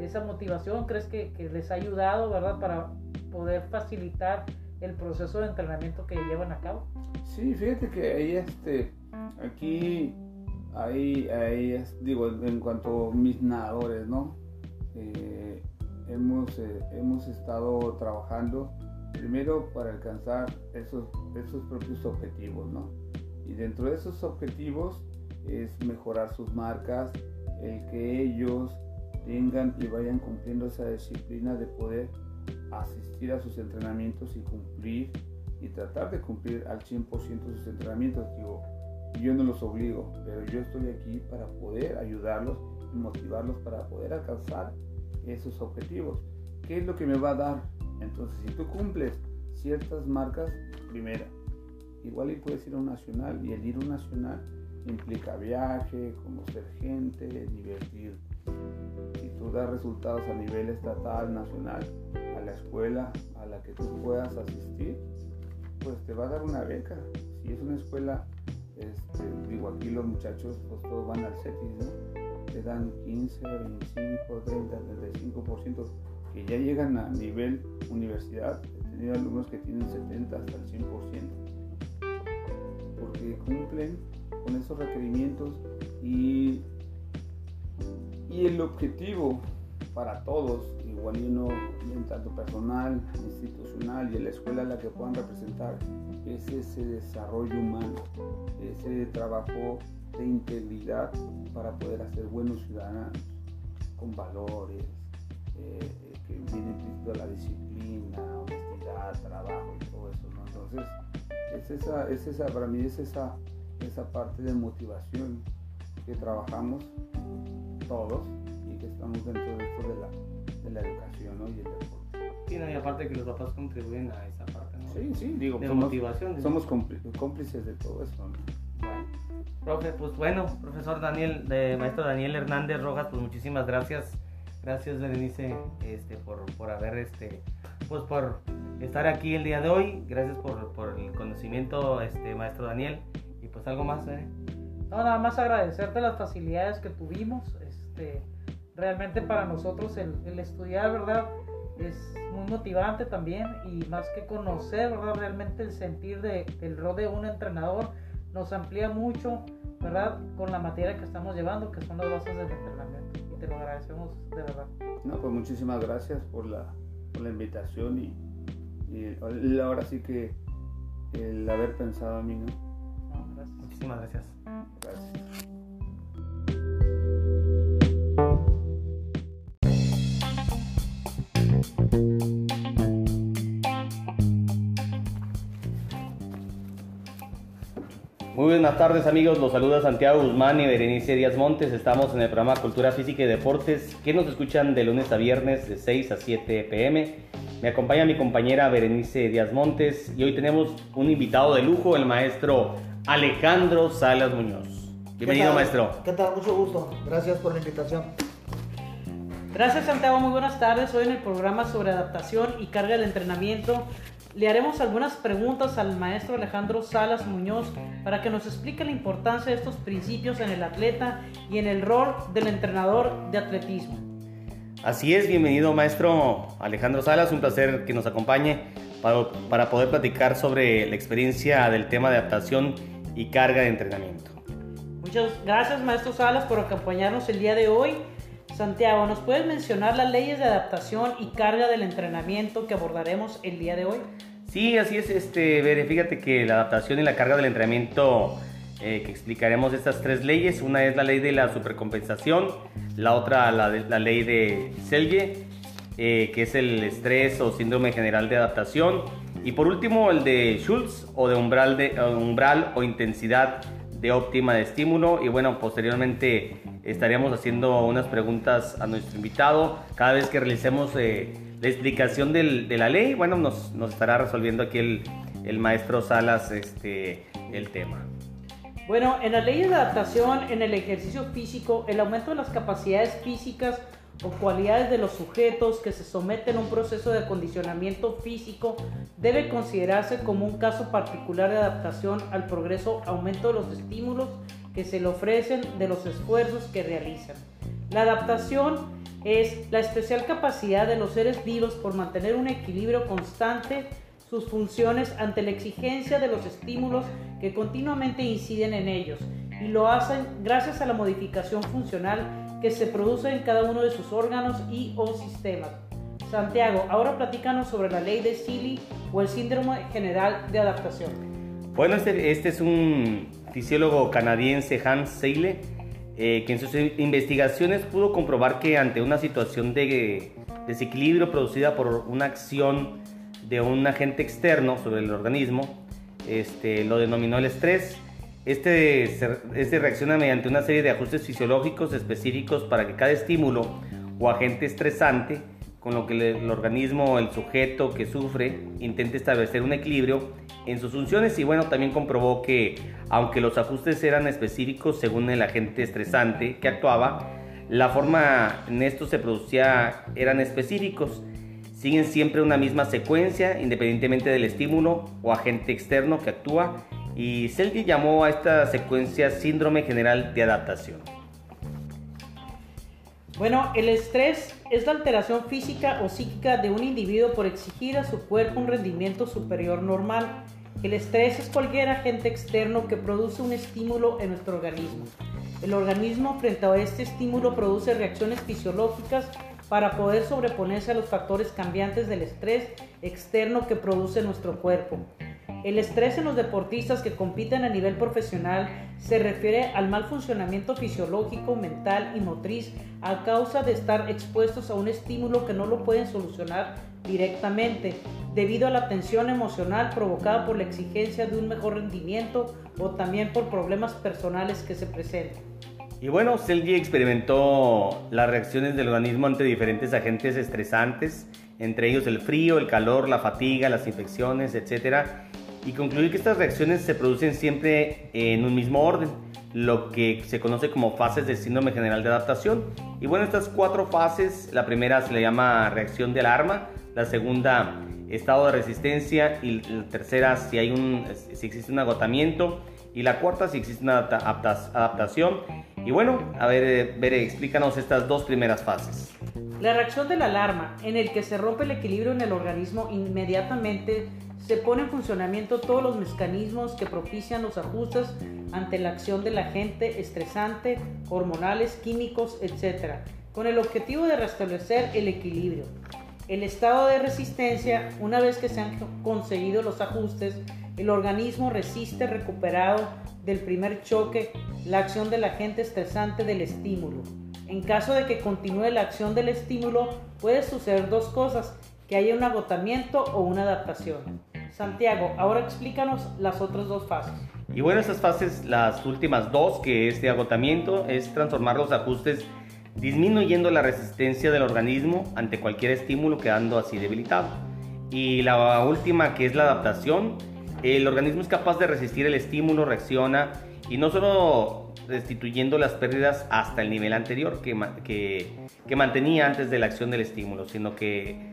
esa motivación? ¿Crees que, que, les ha ayudado, verdad, para poder facilitar el proceso de entrenamiento que llevan a cabo? Sí, fíjate que ahí, este, aquí, ahí, ahí digo, en cuanto a mis nadadores, ¿no? Eh, hemos, eh, hemos estado trabajando primero para alcanzar esos, esos propios objetivos, ¿no? Y dentro de esos objetivos es mejorar sus marcas, el que ellos tengan y vayan cumpliendo esa disciplina de poder asistir a sus entrenamientos y cumplir y tratar de cumplir al 100% sus entrenamientos. Digo, yo no los obligo, pero yo estoy aquí para poder ayudarlos y motivarlos para poder alcanzar esos objetivos. ¿Qué es lo que me va a dar entonces, si tú cumples ciertas marcas, primera, igual y puedes ir a un nacional y el ir a un nacional implica viaje, conocer gente, divertir. Si tú das resultados a nivel estatal, nacional, a la escuela a la que tú puedas asistir, pues te va a dar una beca. Si es una escuela, este, digo aquí los muchachos, pues todos van al CETIS, ¿no? Te dan 15, 25, 30, 35% que ya llegan a nivel universidad, he tenido alumnos que tienen 70 hasta el 100%, porque cumplen con esos requerimientos y, y el objetivo para todos, igual y uno, tanto personal, institucional y en la escuela la que puedan representar, es ese desarrollo humano, ese trabajo de integridad para poder hacer buenos ciudadanos con valores, eh, que viene implícito la disciplina, honestidad, trabajo y todo eso. Entonces, es esa, es esa, para mí es esa, esa parte de motivación que trabajamos todos y que estamos dentro de esto de la, de la educación ¿no? y el deporte. Sí, no, y aparte que los papás contribuyen a esa parte, ¿no? Sí, sí, digo, de somos, motivación. Somos cómplices de todo eso, ¿no? Bueno. Profe, pues bueno, profesor Daniel, de maestro Daniel Hernández Rojas, pues muchísimas gracias Gracias Berenice este, por, por haber este, pues por estar aquí el día de hoy. Gracias por, por el conocimiento, este, maestro Daniel. Y pues algo más, ¿eh? No, nada más agradecerte las facilidades que tuvimos. Este, realmente para nosotros el, el estudiar, ¿verdad? Es muy motivante también y más que conocer, ¿verdad? Realmente el sentir de, del rol de un entrenador nos amplía mucho, ¿verdad? Con la materia que estamos llevando, que son las bases del entrenamiento te lo agradecemos de verdad. No, pues muchísimas gracias por la, por la invitación y, y, ahora sí que el haber pensado a mí, ¿no? no gracias. Muchísimas gracias. Gracias. Muy buenas tardes amigos, los saluda Santiago Guzmán y Berenice Díaz Montes. Estamos en el programa Cultura Física y Deportes que nos escuchan de lunes a viernes de 6 a 7 pm. Me acompaña mi compañera Berenice Díaz Montes y hoy tenemos un invitado de lujo, el maestro Alejandro Salas Muñoz. Bienvenido maestro. ¿Qué tal? Mucho gusto. Gracias por la invitación. Gracias Santiago, muy buenas tardes. Hoy en el programa sobre adaptación y carga del entrenamiento le haremos algunas preguntas al maestro Alejandro Salas Muñoz para que nos explique la importancia de estos principios en el atleta y en el rol del entrenador de atletismo. Así es, bienvenido maestro Alejandro Salas, un placer que nos acompañe para, para poder platicar sobre la experiencia del tema de adaptación y carga de entrenamiento. Muchas gracias maestro Salas por acompañarnos el día de hoy. Santiago, ¿nos puedes mencionar las leyes de adaptación y carga del entrenamiento que abordaremos el día de hoy? Sí, así es, este, fíjate que la adaptación y la carga del entrenamiento eh, que explicaremos estas tres leyes, una es la ley de la supercompensación, la otra la, la ley de Selye, eh, que es el estrés o síndrome general de adaptación, y por último el de Schultz o de umbral, de, umbral o intensidad de óptima de estímulo y bueno, posteriormente estaríamos haciendo unas preguntas a nuestro invitado cada vez que realicemos eh, la explicación del, de la ley, bueno, nos, nos estará resolviendo aquí el, el, maestro Salas este, el tema. Bueno, en las leyes de adaptación, en el ejercicio físico, el aumento de las capacidades físicas o cualidades de los sujetos que se someten a un proceso de acondicionamiento físico debe considerarse como un caso particular de adaptación al progreso aumento de los estímulos que se le ofrecen de los esfuerzos que realizan. La adaptación es la especial capacidad de los seres vivos por mantener un equilibrio constante sus funciones ante la exigencia de los estímulos que continuamente inciden en ellos y lo hacen gracias a la modificación funcional que se produce en cada uno de sus órganos y o sistemas. Santiago, ahora platícanos sobre la ley de Seeley o el síndrome general de adaptación. Bueno, este, este es un fisiólogo canadiense, Hans Seyle, eh, que en sus investigaciones pudo comprobar que ante una situación de desequilibrio producida por una acción de un agente externo sobre el organismo, este, lo denominó el estrés, este, este reacciona mediante una serie de ajustes fisiológicos específicos para que cada estímulo o agente estresante, con lo que el organismo, el sujeto que sufre, intente establecer un equilibrio en sus funciones y bueno, también comprobó que aunque los ajustes eran específicos según el agente estresante que actuaba, la forma en esto se producía eran específicos. Siguen siempre una misma secuencia independientemente del estímulo o agente externo que actúa y Selke llamó a esta secuencia síndrome general de adaptación. Bueno, el estrés es la alteración física o psíquica de un individuo por exigir a su cuerpo un rendimiento superior normal. El estrés es cualquier agente externo que produce un estímulo en nuestro organismo. El organismo frente a este estímulo produce reacciones fisiológicas para poder sobreponerse a los factores cambiantes del estrés externo que produce nuestro cuerpo. El estrés en los deportistas que compiten a nivel profesional se refiere al mal funcionamiento fisiológico, mental y motriz a causa de estar expuestos a un estímulo que no lo pueden solucionar directamente debido a la tensión emocional provocada por la exigencia de un mejor rendimiento o también por problemas personales que se presenten. Y bueno, Selgi experimentó las reacciones del organismo ante diferentes agentes estresantes, entre ellos el frío, el calor, la fatiga, las infecciones, etc y concluir que estas reacciones se producen siempre en un mismo orden, lo que se conoce como fases del síndrome general de adaptación. Y bueno, estas cuatro fases, la primera se le llama reacción de alarma, la segunda estado de resistencia y la tercera si, hay un, si existe un agotamiento y la cuarta si existe una adaptación. Y bueno, a ver, Bere, explícanos estas dos primeras fases. La reacción de la alarma, en el que se rompe el equilibrio en el organismo inmediatamente se pone en funcionamiento todos los mecanismos que propician los ajustes ante la acción del agente estresante, hormonales, químicos, etc., con el objetivo de restablecer el equilibrio. El estado de resistencia, una vez que se han conseguido los ajustes, el organismo resiste recuperado del primer choque la acción del agente estresante del estímulo. En caso de que continúe la acción del estímulo, puede suceder dos cosas, que haya un agotamiento o una adaptación. Santiago, ahora explícanos las otras dos fases. Y bueno, estas fases, las últimas dos, que es de agotamiento, es transformar los ajustes disminuyendo la resistencia del organismo ante cualquier estímulo quedando así debilitado. Y la última, que es la adaptación, el organismo es capaz de resistir el estímulo, reacciona y no solo restituyendo las pérdidas hasta el nivel anterior que, que, mantenía antes de la acción del estímulo, sino que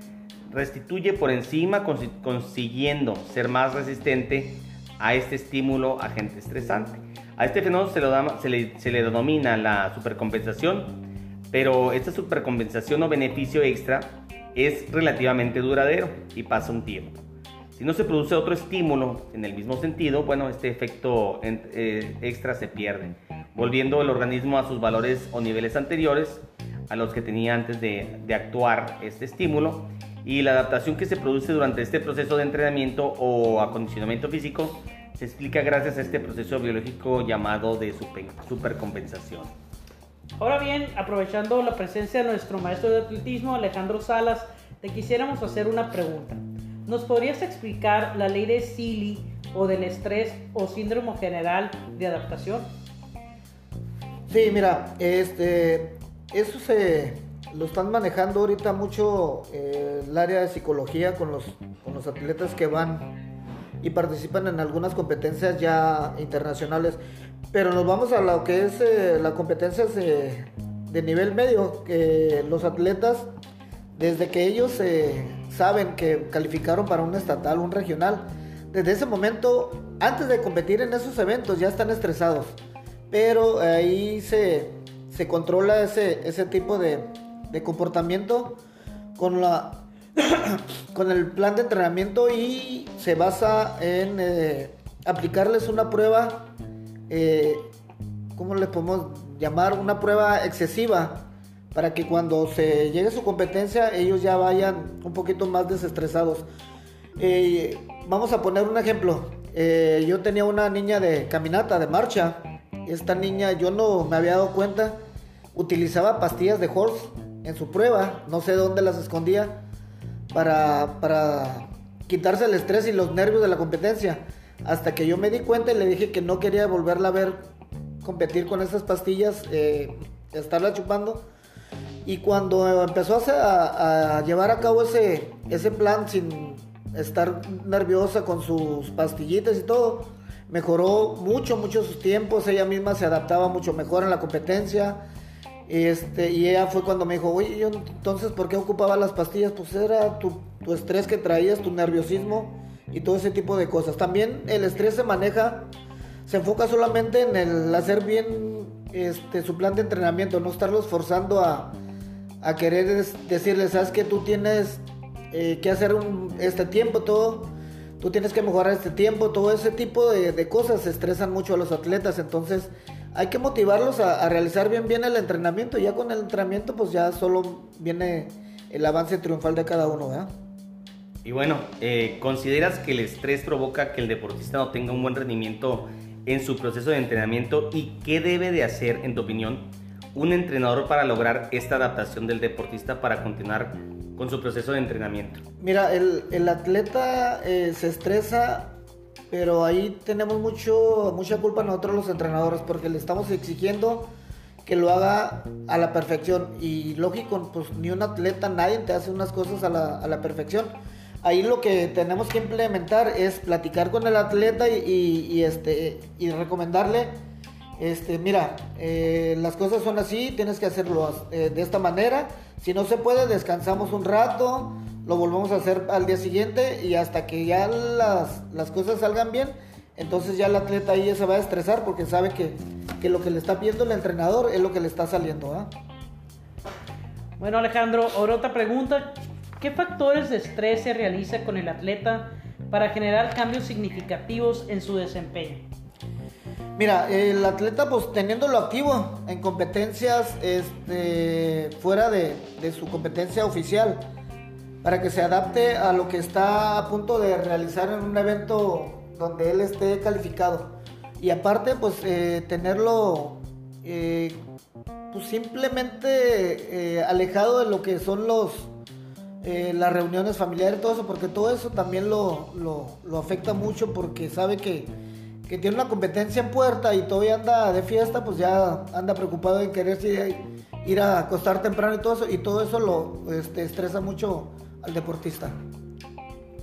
restituye por encima consiguiendo ser más resistente a este estímulo agente estresante. A este fenómeno se, lo se, le, se le denomina la supercompensación, pero esta supercompensación o beneficio extra es relativamente duradero y pasa un tiempo. Si no se produce otro estímulo en el mismo sentido, bueno, este efecto eh, extra se pierde, volviendo el organismo a sus valores o niveles anteriores a los que tenía antes de, de actuar este estímulo y la adaptación que se produce durante este proceso de entrenamiento o acondicionamiento físico se explica gracias a este proceso biológico llamado de supercompensación. Ahora bien, aprovechando la presencia de nuestro maestro de atletismo, Alejandro Salas, te quisiéramos hacer una pregunta. ¿Nos podrías explicar la ley de Seeley o del estrés o síndrome general de adaptación? Sí, mira, este, eso se lo están manejando ahorita mucho eh, el área de psicología con los, con los atletas que van y participan en algunas competencias ya internacionales. Pero nos vamos a lo que es eh, las competencias de, nivel medio, que los atletas, desde que ellos eh, saben que calificaron para un estatal, un regional, desde ese momento, antes de competir en esos eventos, ya están estresados. Pero ahí se, se controla ese, ese tipo de, de comportamiento con la [coughs] con el plan de entrenamiento y se basa en eh, aplicarles una prueba, eh, ¿cómo le podemos llamar? Una prueba excesiva para que cuando se llegue su competencia ellos ya vayan un poquito más desestresados. Eh, vamos a poner un ejemplo. yo tenía una niña de caminata, de marcha. Esta niña yo no me había dado cuenta. Utilizaba pastillas de horse en su prueba. No sé dónde las escondía para quitarse el estrés y los nervios de la competencia. Hasta que yo me di cuenta y le dije que no quería volverla a ver competir con esas pastillas, eh, estarla chupando. Y cuando empezó a, llevar a cabo ese, plan sin estar nerviosa con sus pastillitas y todo, mejoró mucho, mucho sus tiempos. Ella misma se adaptaba mucho mejor en la competencia. Este, y ella fue cuando me dijo, oye, yo entonces, ¿por qué ocupaba las pastillas? Pues era tu, estrés que traías, tu nerviosismo y todo ese tipo de cosas. También el estrés se maneja, se enfoca solamente en el hacer bien este, su plan de entrenamiento, no estarlos forzando a, a querer decirles, sabes que tú tienes eh, que hacer un, este tiempo, todo, tú tienes que mejorar este tiempo, todo ese tipo de, cosas estresan mucho a los atletas, entonces hay que motivarlos a, realizar bien bien el entrenamiento. Ya con el entrenamiento, pues ya solo viene el avance triunfal de cada uno, ¿verdad? Y bueno, eh, ¿consideras que el estrés provoca que el deportista no tenga un buen rendimiento en su proceso de entrenamiento? ¿Y qué debe de hacer, en tu opinión, un entrenador para lograr esta adaptación del deportista para continuar con su proceso de entrenamiento? Mira, el, atleta eh, se estresa pero ahí tenemos mucho, mucha culpa nosotros los entrenadores porque le estamos exigiendo que lo haga a la perfección. Y lógico, pues ni un atleta, nadie te hace unas cosas a la, a la perfección. Ahí lo que tenemos que implementar es platicar con el atleta y, este, y recomendarle, este, mira, eh, las cosas son así, tienes que hacerlo eh, de esta manera. Si no se puede, descansamos un rato, lo volvemos a hacer al día siguiente y hasta que ya las, cosas salgan bien, entonces ya el atleta ahí ya se va a estresar porque sabe que, lo que le está pidiendo el entrenador es lo que le está saliendo. Bueno Alejandro, ahora otra pregunta. ¿Qué factores de estrés se realiza con el atleta para generar cambios significativos en su desempeño? Mira, el atleta pues teniéndolo activo en competencias este, fuera de, su competencia oficial, para que se adapte a lo que está a punto de realizar en un evento donde él esté calificado. Y aparte, pues eh, tenerlo eh, pues simplemente eh, alejado de lo que son los las reuniones familiares, todo eso, porque todo eso también lo, lo, afecta mucho porque sabe que, que, tiene una competencia en puerta y todavía anda de fiesta, pues ya anda preocupado en querer ir, a acostar temprano y todo eso, y todo eso lo este, estresa mucho al deportista.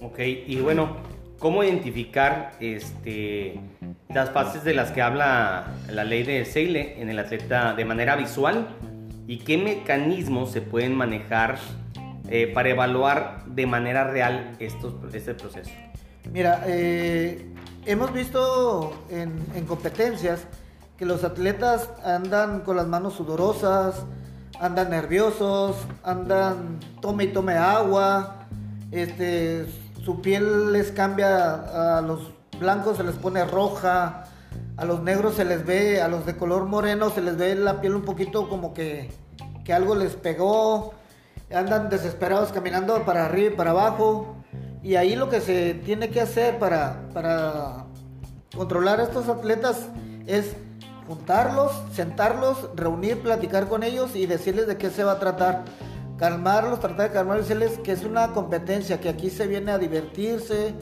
Ok, y bueno, ¿cómo identificar este, las fases de las que habla la ley de Seyle en el atleta de manera visual y qué mecanismos se pueden manejar eh, para evaluar de manera real estos, este proceso. Mira, eh, hemos visto en, en, competencias que los atletas andan con las manos sudorosas, andan nerviosos, andan tome y tome agua, este, su piel les cambia, a los blancos se les pone roja, a los negros se les ve, a los de color moreno se les ve la piel un poquito como que, que algo les pegó, andan desesperados caminando para arriba y para abajo. Y ahí lo que se tiene que hacer para, para controlar a estos atletas es juntarlos, sentarlos, reunir, platicar con ellos y decirles de qué se va a tratar. Calmarlos, tratar de calmarlos, decirles que es una competencia, que aquí se viene a divertirse,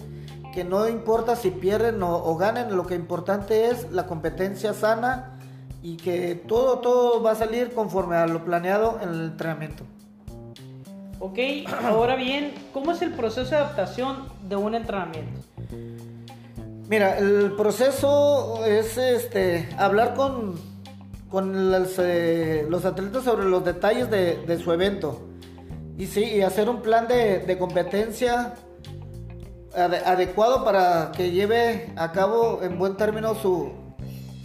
que no importa si pierden o, ganen, lo que importante es la competencia sana y que todo, todo va a salir conforme a lo planeado en el entrenamiento. Ok, ahora bien, ¿cómo es el proceso de adaptación de un entrenamiento? Mira, el proceso es este hablar con, con los, eh, los atletas sobre los detalles de, su evento y sí, y hacer un plan de, de competencia adecuado para que lleve a cabo en buen término su,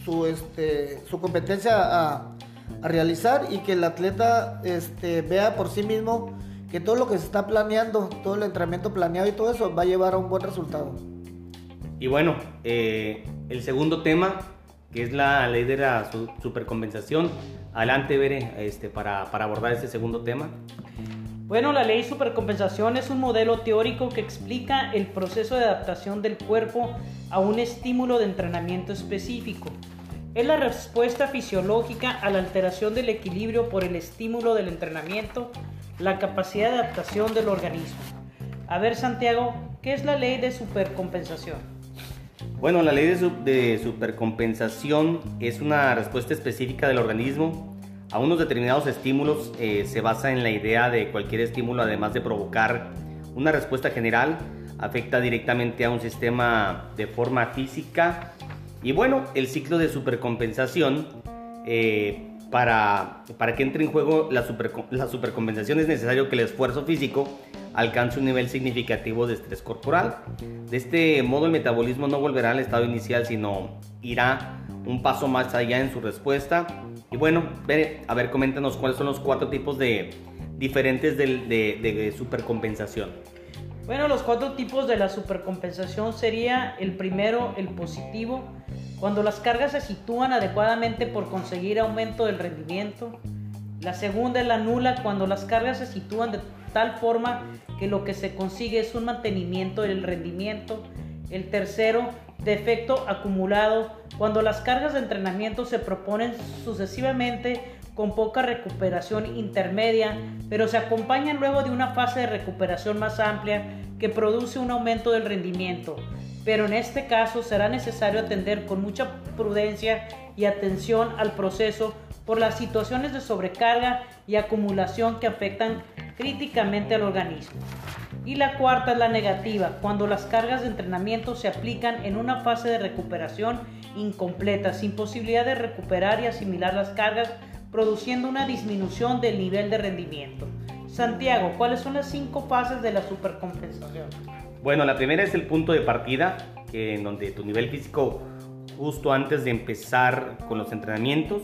su, este, su competencia a, a, realizar y que el atleta este, vea por sí mismo que todo lo que se está planeando, todo el entrenamiento planeado y todo eso va a llevar a un buen resultado. Y bueno, eh, el segundo tema, que es la ley de la supercompensación. Adelante, Bere, este, para, para abordar este segundo tema. Bueno, la ley supercompensación es un modelo teórico que explica el proceso de adaptación del cuerpo a un estímulo de entrenamiento específico. Es la respuesta fisiológica a la alteración del equilibrio por el estímulo del entrenamiento, la capacidad de adaptación del organismo. A ver, Santiago, ¿qué es la ley de supercompensación? Bueno, la ley de, de supercompensación es una respuesta específica del organismo a unos determinados estímulos eh, se basa en la idea de cualquier estímulo, además de provocar una respuesta general, afecta directamente a un sistema de forma física. Y bueno, el ciclo de supercompensación, eh, para, para que entre en juego la, la supercompensación es necesario que el esfuerzo físico alcance un nivel significativo de estrés corporal. De este modo el metabolismo no volverá al estado inicial, sino irá un paso más allá en su respuesta y bueno, a ver, coméntanos cuáles son los cuatro tipos de diferentes de, de, supercompensación. Bueno, los cuatro tipos de la supercompensación sería el primero, el positivo, cuando las cargas se sitúan adecuadamente por conseguir aumento del rendimiento. La segunda es la nula, cuando las cargas se sitúan de tal forma que lo que se consigue es un mantenimiento del rendimiento. El tercero, defecto acumulado, cuando las cargas de entrenamiento se proponen sucesivamente con poca recuperación intermedia, pero se acompañan luego de una fase de recuperación más amplia que produce un aumento del rendimiento. Pero en este caso será necesario atender con mucha prudencia y atención al proceso por las situaciones de sobrecarga y acumulación que afectan críticamente al organismo. Y la cuarta es la negativa, cuando las cargas de entrenamiento se aplican en una fase de recuperación incompleta, sin posibilidad de recuperar y asimilar las cargas, produciendo una disminución del nivel de rendimiento. Santiago, ¿cuáles son las cinco fases de la supercompensación? Bueno, la primera es el punto de partida, en donde tu nivel físico justo antes de empezar con los entrenamientos,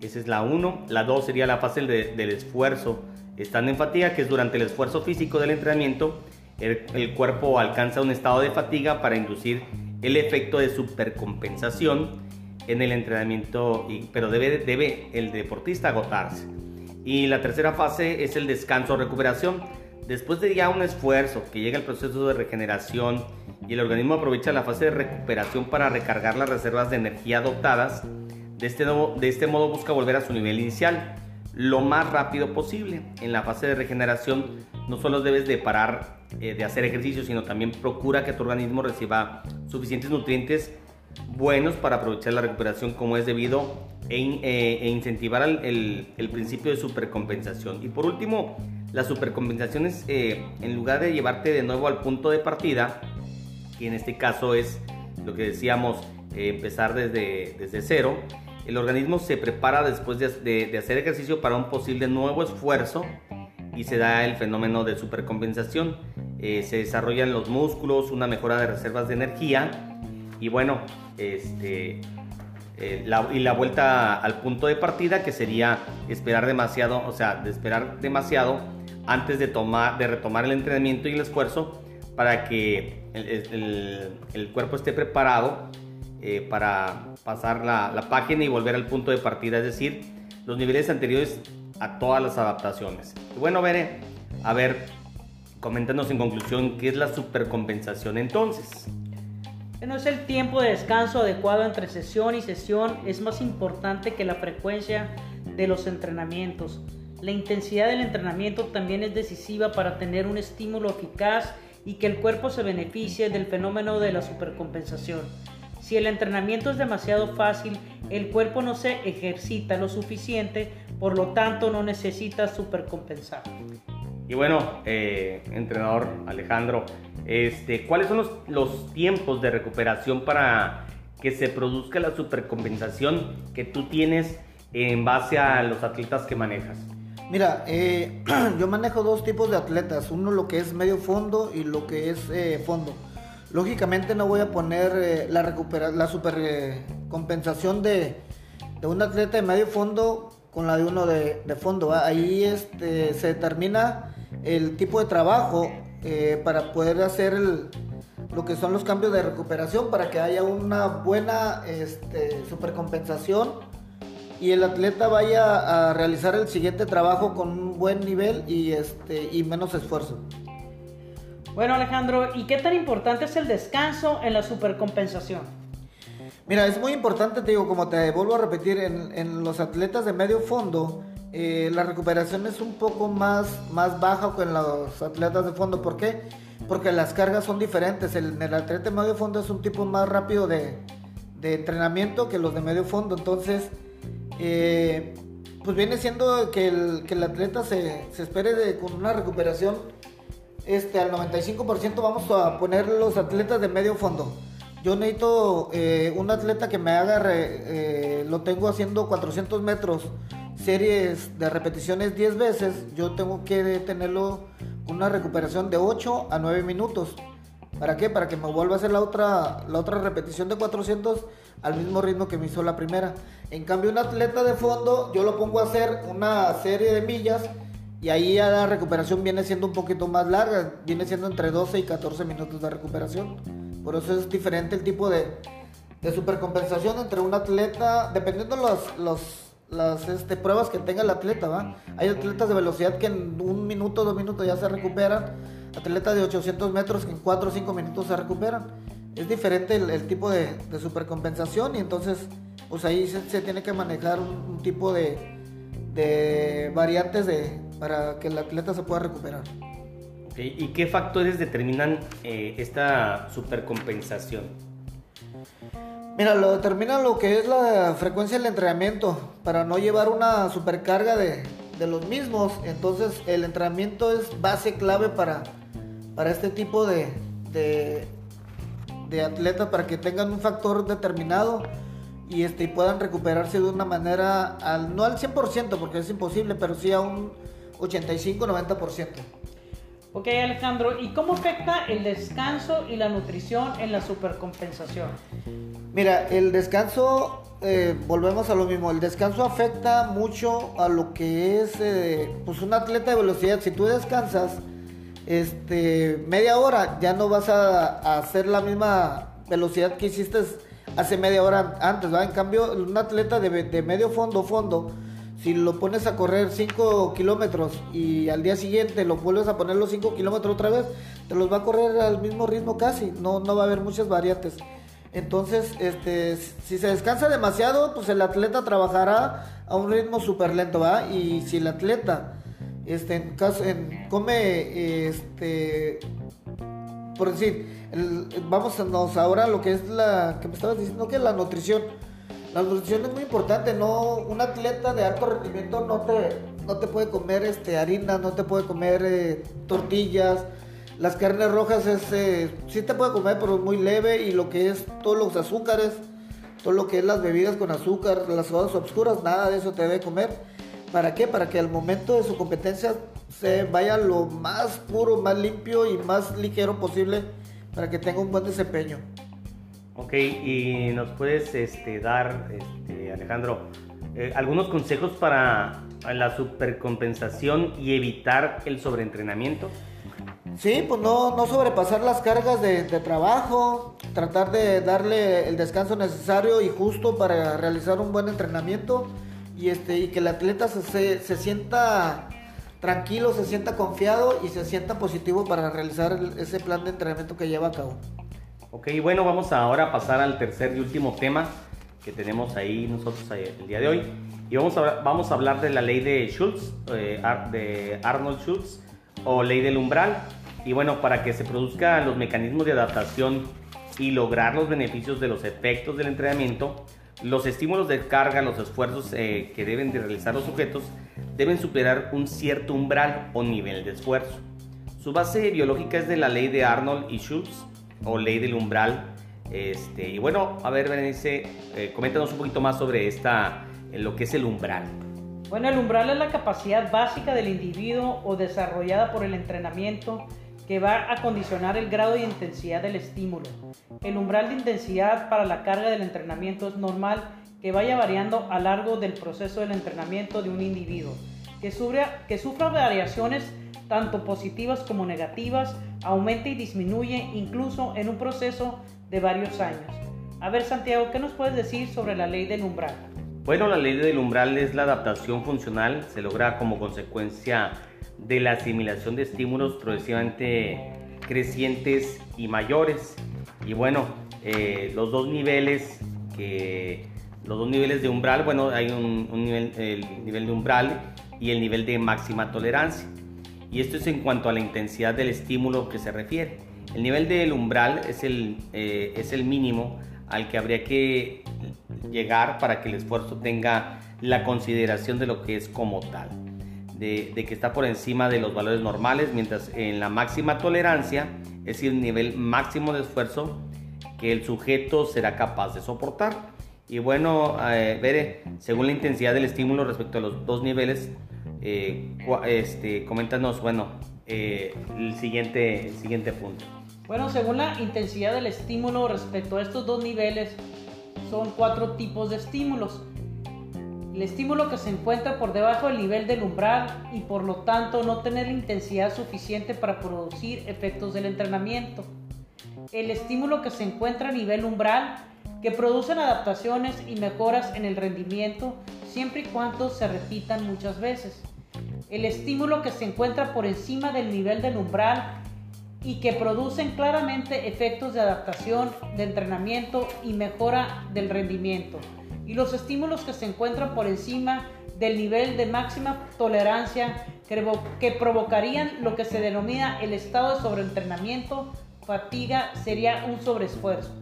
esa es la 1. La 2 sería la fase del esfuerzo, estando en fatiga, que es durante el esfuerzo físico del entrenamiento, el, cuerpo alcanza un estado de fatiga para inducir el efecto de supercompensación en el entrenamiento, pero debe, debe el deportista agotarse. Y la tercera fase es el descanso o recuperación. Después de ya un esfuerzo que llega el proceso de regeneración y el organismo aprovecha la fase de recuperación para recargar las reservas de energía adoptadas, de este, de este modo busca volver a su nivel inicial lo más rápido posible. En la fase de regeneración no solo debes de parar eh, de hacer ejercicio, sino también procura que tu organismo reciba suficientes nutrientes buenos para aprovechar la recuperación como es debido e, eh, e incentivar el, el, principio de supercompensación. Y por último, la supercompensación es, eh, en lugar de llevarte de nuevo al punto de partida, que en este caso es lo que decíamos, eh, empezar desde, desde cero, el organismo se prepara después de, de, hacer ejercicio para un posible nuevo esfuerzo y se da el fenómeno de supercompensación. Eh, se desarrollan los músculos, una mejora de reservas de energía y bueno, este, eh, y la vuelta al punto de partida que sería esperar demasiado, o sea, de esperar demasiado antes de, tomar, de retomar el entrenamiento y el esfuerzo para que el, cuerpo esté preparado eh, para pasar la, página y volver al punto de partida, es decir, los niveles anteriores a todas las adaptaciones. bueno, Bere, a ver, coméntanos en conclusión qué es la supercompensación entonces. No es el tiempo de descanso adecuado entre sesión y sesión, es más importante que la frecuencia de los entrenamientos. La intensidad del entrenamiento también es decisiva para tener un estímulo eficaz y que el cuerpo se beneficie del fenómeno de la supercompensación. Si el entrenamiento es demasiado fácil, el cuerpo no se ejercita lo suficiente, por lo tanto no necesita supercompensar. Y bueno, eh, entrenador Alejandro, este, ¿cuáles son los, tiempos de recuperación para que se produzca la supercompensación que tú tienes en base a los atletas que manejas? Mira, eh, [clears throat] yo manejo dos tipos de atletas, uno lo que es medio fondo y lo que es eh, fondo. Lógicamente no voy a poner eh, la, recupera la supercompensación de, un atleta de medio fondo con la de uno de, de fondo. Ahí este, se determina el tipo de trabajo para poder hacer lo que son los cambios de recuperación, para que haya una buena este, supercompensación y el atleta vaya a realizar el siguiente trabajo con un buen nivel y, este, y menos esfuerzo. Bueno Alejandro, ¿y qué tan importante es el descanso en la supercompensación? Mira, es muy importante, te digo, como te vuelvo a repetir, en, los atletas de medio fondo, eh, la recuperación es un poco más, más baja en los atletas de fondo. ¿Por qué? Porque las cargas son diferentes. El, atleta de medio fondo es un tipo más rápido de, de entrenamiento que los de medio fondo. Entonces, eh, pues viene siendo que el, que el atleta se, se espere con una recuperación este, al 95% vamos a poner los atletas de medio fondo. Yo necesito eh, un atleta que me haga, eh, lo tengo haciendo 400 metros, series de repeticiones 10 veces, yo tengo que tenerlo una recuperación de 8 a 9 minutos. ¿Para qué? Para que me vuelva a hacer la otra, la otra repetición de 400 al mismo ritmo que me hizo la primera. En cambio, un atleta de fondo, yo lo pongo a hacer una serie de millas y ahí ya la recuperación viene siendo un poquito más larga, viene siendo entre 12 y 14 minutos de recuperación. Por eso es diferente el tipo de, de supercompensación entre un atleta, dependiendo los, los, las este, pruebas que tenga el atleta, ¿va? Hay atletas de velocidad que en un minuto, dos minutos ya se recuperan, atletas de 800 metros que en 4 o 5 minutos se recuperan. Es diferente el, tipo de, de, supercompensación y entonces pues ahí se, tiene que manejar un, tipo de, de variantes de, para que el atleta se pueda recuperar. ¿Y qué factores determinan eh, esta supercompensación? Mira, lo determina lo que es la frecuencia del entrenamiento para no llevar una supercarga de, los mismos. Entonces el entrenamiento es base clave para, este tipo de atletas, para que tengan un factor determinado y este, puedan recuperarse de una manera, al, no al 100% porque es imposible, pero sí a un 85-90%. Ok Alejandro, ¿y cómo afecta el descanso y la nutrición en la supercompensación? Mira, el descanso, eh, volvemos a lo mismo, el descanso afecta mucho a lo que es eh, pues un atleta de velocidad. Si tú descansas este, media hora, ya no vas a, hacer la misma velocidad que hiciste hace media hora antes, ¿va? En cambio, un atleta de, de medio fondo, fondo, si lo pones a correr 5 kilómetros y al día siguiente lo vuelves a poner los 5 kilómetros otra vez, te los va a correr al mismo ritmo casi, no, no va a haber muchas variantes. Entonces, este, si se descansa demasiado, pues el atleta trabajará a un ritmo súper lento, ¿va? Y si el atleta, este, en caso, en, come, este, por decir, vamos a nos ahora lo que es la, que me estabas diciendo, que es la nutrición la nutrición es muy importante, no un atleta de alto rendimiento no te, no te puede comer este, harina, no te puede comer eh, tortillas, las carnes rojas es, eh, sí te puede comer, pero muy leve y lo que es todos los azúcares todo lo que es las bebidas con azúcar, las sodas oscuras, nada de eso te debe comer. ¿Para qué? Para que al momento de su competencia se vaya lo más puro, más limpio y más ligero posible para que tenga un buen desempeño. Ok, y nos puedes este, dar, este, Alejandro, eh, algunos consejos para la supercompensación y evitar el sobreentrenamiento. Sí, pues no, no sobrepasar las cargas de, trabajo, tratar de darle el descanso necesario y justo para realizar un buen entrenamiento y, este, y que el atleta se, se sienta tranquilo, se sienta confiado y se sienta positivo para realizar ese plan de entrenamiento que lleva a cabo. Ok, bueno, vamos ahora a pasar al tercer y último tema que tenemos ahí nosotros el día de hoy. Y vamos a, vamos a hablar de la ley de Schultz, eh, de Arnold Schultz, o ley del umbral. Y bueno, para que se produzcan los mecanismos de adaptación y lograr los beneficios de los efectos del entrenamiento, los estímulos de carga, los esfuerzos eh, que deben de realizar los sujetos deben superar un cierto umbral o nivel de esfuerzo. Su base biológica es de la ley de Arnold y Schultz o ley del umbral. Este, y bueno, a ver, Berenice, eh, coméntanos un poquito más sobre esta, lo que es el umbral. Bueno, el umbral es la capacidad básica del individuo o desarrollada por el entrenamiento que va a condicionar el grado de intensidad del estímulo. El umbral de intensidad para la carga del entrenamiento es normal que vaya variando a lo largo del proceso del entrenamiento de un individuo, que, sufra, que sufra variaciones tanto positivas como negativas, aumenta y disminuye incluso en un proceso de varios años. A ver Santiago, ¿qué nos puedes decir sobre la ley del umbral? Bueno, la ley del umbral es la adaptación funcional, se logra como consecuencia de la asimilación de estímulos progresivamente crecientes y mayores. Y bueno, eh, los dos niveles que los dos niveles de umbral, bueno, hay un, nivel, el nivel de umbral y el nivel de máxima tolerancia. Y esto es en cuanto a la intensidad del estímulo que se refiere. El nivel del umbral es el, eh, es el mínimo al que habría que llegar para que el esfuerzo tenga la consideración de lo que es como tal, de, que está por encima de los valores normales, mientras en la máxima tolerancia es el nivel máximo de esfuerzo que el sujeto será capaz de soportar. Y bueno, eh, según la intensidad del estímulo respecto a los dos niveles, eh, este, coméntanos, bueno, eh, el, siguiente, el siguiente punto. Bueno, según la intensidad del estímulo respecto a estos dos niveles, son cuatro tipos de estímulos. El estímulo que se encuentra por debajo del nivel del umbral y por lo tanto no tener la intensidad suficiente para producir efectos del entrenamiento. El estímulo que se encuentra a nivel umbral que producen adaptaciones y mejoras en el rendimiento siempre y cuando se repitan muchas veces. El estímulo que se encuentra por encima del nivel del umbral y que producen claramente efectos de adaptación, de entrenamiento y mejora del rendimiento. Y los estímulos que se encuentran por encima del nivel de máxima tolerancia que provocarían lo que se denomina el estado de sobreentrenamiento, fatiga, sería un sobreesfuerzo.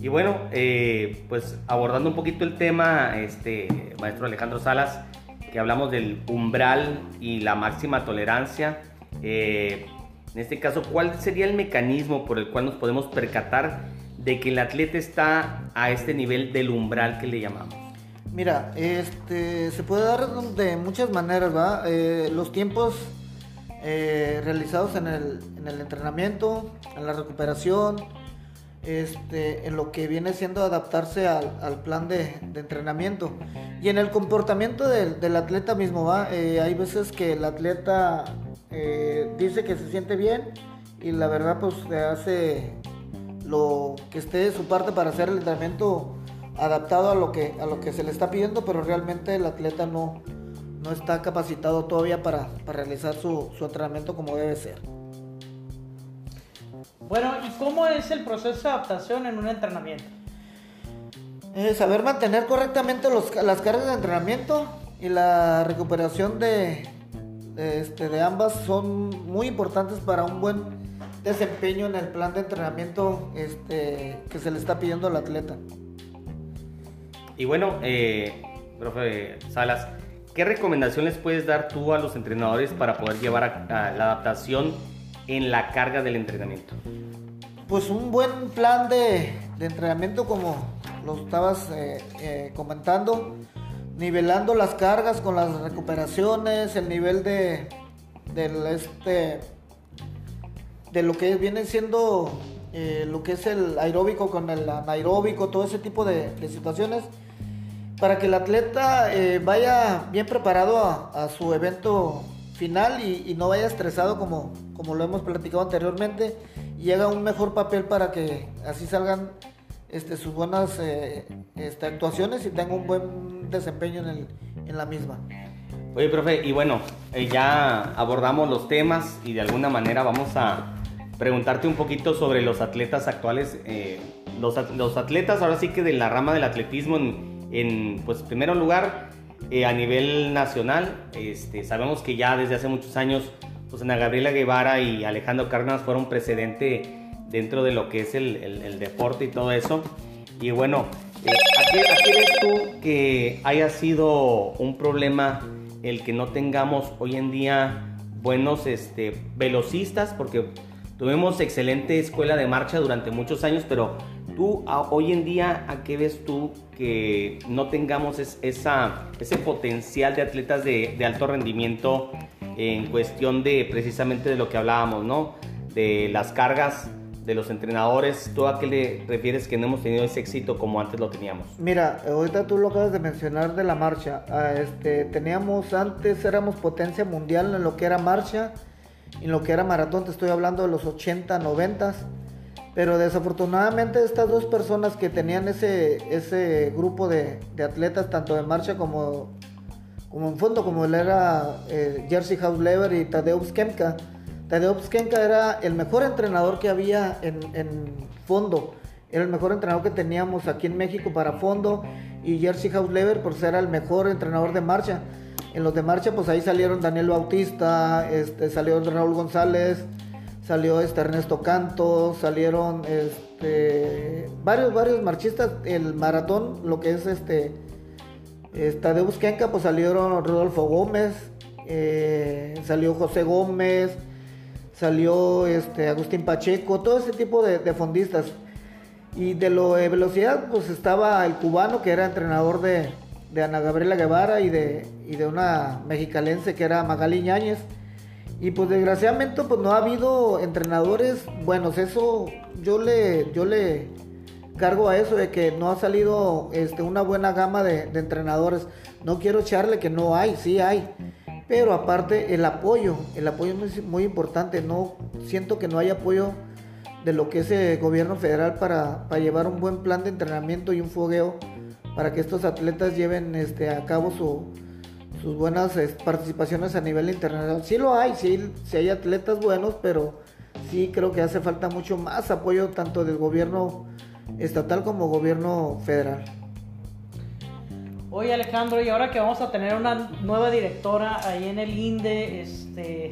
Y bueno, eh, pues abordando un poquito el tema, este maestro Alejandro Salas, que hablamos del umbral y la máxima tolerancia. Eh, en este caso, ¿cuál sería el mecanismo por el cual nos podemos percatar de que el atleta está a este nivel del umbral que le llamamos? Mira, este, se puede dar de muchas maneras, ¿va? Eh, los tiempos eh, realizados en el, entrenamiento, en la recuperación, este, en lo que viene siendo adaptarse al, plan de, entrenamiento y en el comportamiento del, atleta mismo, ¿va? Eh, hay veces que el atleta eh, dice que se siente bien y la verdad pues se hace lo que esté de su parte para hacer el entrenamiento adaptado a lo que, se le está pidiendo, pero realmente el atleta no, no está capacitado todavía para, realizar su, entrenamiento como debe ser. Bueno, ¿y cómo es el proceso de adaptación en un entrenamiento? Eh, saber mantener correctamente las cargas de entrenamiento y la recuperación de, este, de ambas son muy importantes para un buen desempeño en el plan de entrenamiento este, que se le está pidiendo al atleta. Y bueno, eh, profe Salas, ¿qué recomendación les puedes dar tú a los entrenadores para poder llevar a, la adaptación en la carga del entrenamiento? Pues un buen plan de, entrenamiento como lo estabas eh, eh, comentando, nivelando las cargas con las recuperaciones, el nivel de del este de lo que viene siendo eh, lo que es el aeróbico con el anaeróbico, todo ese tipo de, situaciones, para que el atleta vaya bien preparado a, su evento final y, no vaya estresado como, como lo hemos platicado anteriormente y haga un mejor papel para que así salgan este, sus buenas eh, este, actuaciones y tenga un buen desempeño en, en, la misma. Oye, profe, y bueno, eh, ya abordamos los temas y de alguna manera vamos a preguntarte un poquito sobre los atletas actuales. Eh, los, los, atletas ahora sí que de la rama del atletismo en, en pues primero lugar a nivel nacional, este, sabemos que ya desde hace muchos años pues Ana Gabriela Guevara y Alejandro Cárdenas fueron precedente dentro de lo que es el, deporte y todo eso. Y bueno, eh, ¿a, qué, ves tú que haya sido un problema el que no tengamos hoy en día buenos este, velocistas? Porque tuvimos excelente escuela de marcha durante muchos años, pero tú hoy en día, ¿a qué ves tú que no tengamos esa, ese potencial de atletas de, de alto rendimiento en cuestión de precisamente de lo que hablábamos, ¿no? De las cargas de los entrenadores, ¿tú a qué le refieres que no hemos tenido ese éxito como antes lo teníamos? Mira, ahorita tú lo acabas de mencionar de la marcha. Ah, este, teníamos antes, éramos potencia mundial en lo que era marcha, en lo que era maratón, te estoy hablando de los 80, 90. Pero desafortunadamente estas dos personas que tenían ese, ese grupo de, de atletas, tanto de marcha como, como en fondo, como él era eh, Jersey Hausleber y Tadeusz Kemka, Tadeusz Kenka era el mejor entrenador que había en, fondo. Era el mejor entrenador que teníamos aquí en México para fondo. Y Jersey Hausleber, por ser el mejor entrenador de marcha. En los de marcha, pues ahí salieron Daniel Bautista, este, salió Raúl González, salió este Ernesto Canto, salieron este, varios, varios marchistas. El maratón, lo que es este, Tadeusz Kenka, pues salieron Rodolfo Gómez, eh, salió José Gómez salió este, Agustín Pacheco, todo ese tipo de, fondistas. Y de lo de velocidad, pues estaba el cubano que era entrenador de, Ana Gabriela Guevara y de, de una mexicalense que era Magali Ñáñez. Y pues desgraciadamente pues no ha habido entrenadores buenos. Eso yo le, yo le cargo a eso de que no ha salido este, una buena gama de, entrenadores. No quiero echarle que no hay, sí hay. Pero aparte el apoyo, el apoyo es muy, importante. No siento que no hay apoyo de lo que es el gobierno federal para, llevar un buen plan de entrenamiento y un fogueo para que estos atletas lleven este, a cabo sus buenas participaciones a nivel internacional. Sí lo hay, sí, sí hay atletas buenos, pero sí creo que hace falta mucho más apoyo tanto del gobierno estatal como gobierno federal. Oye Alejandro, y ahora que vamos a tener una nueva directora ahí en el INDE, este,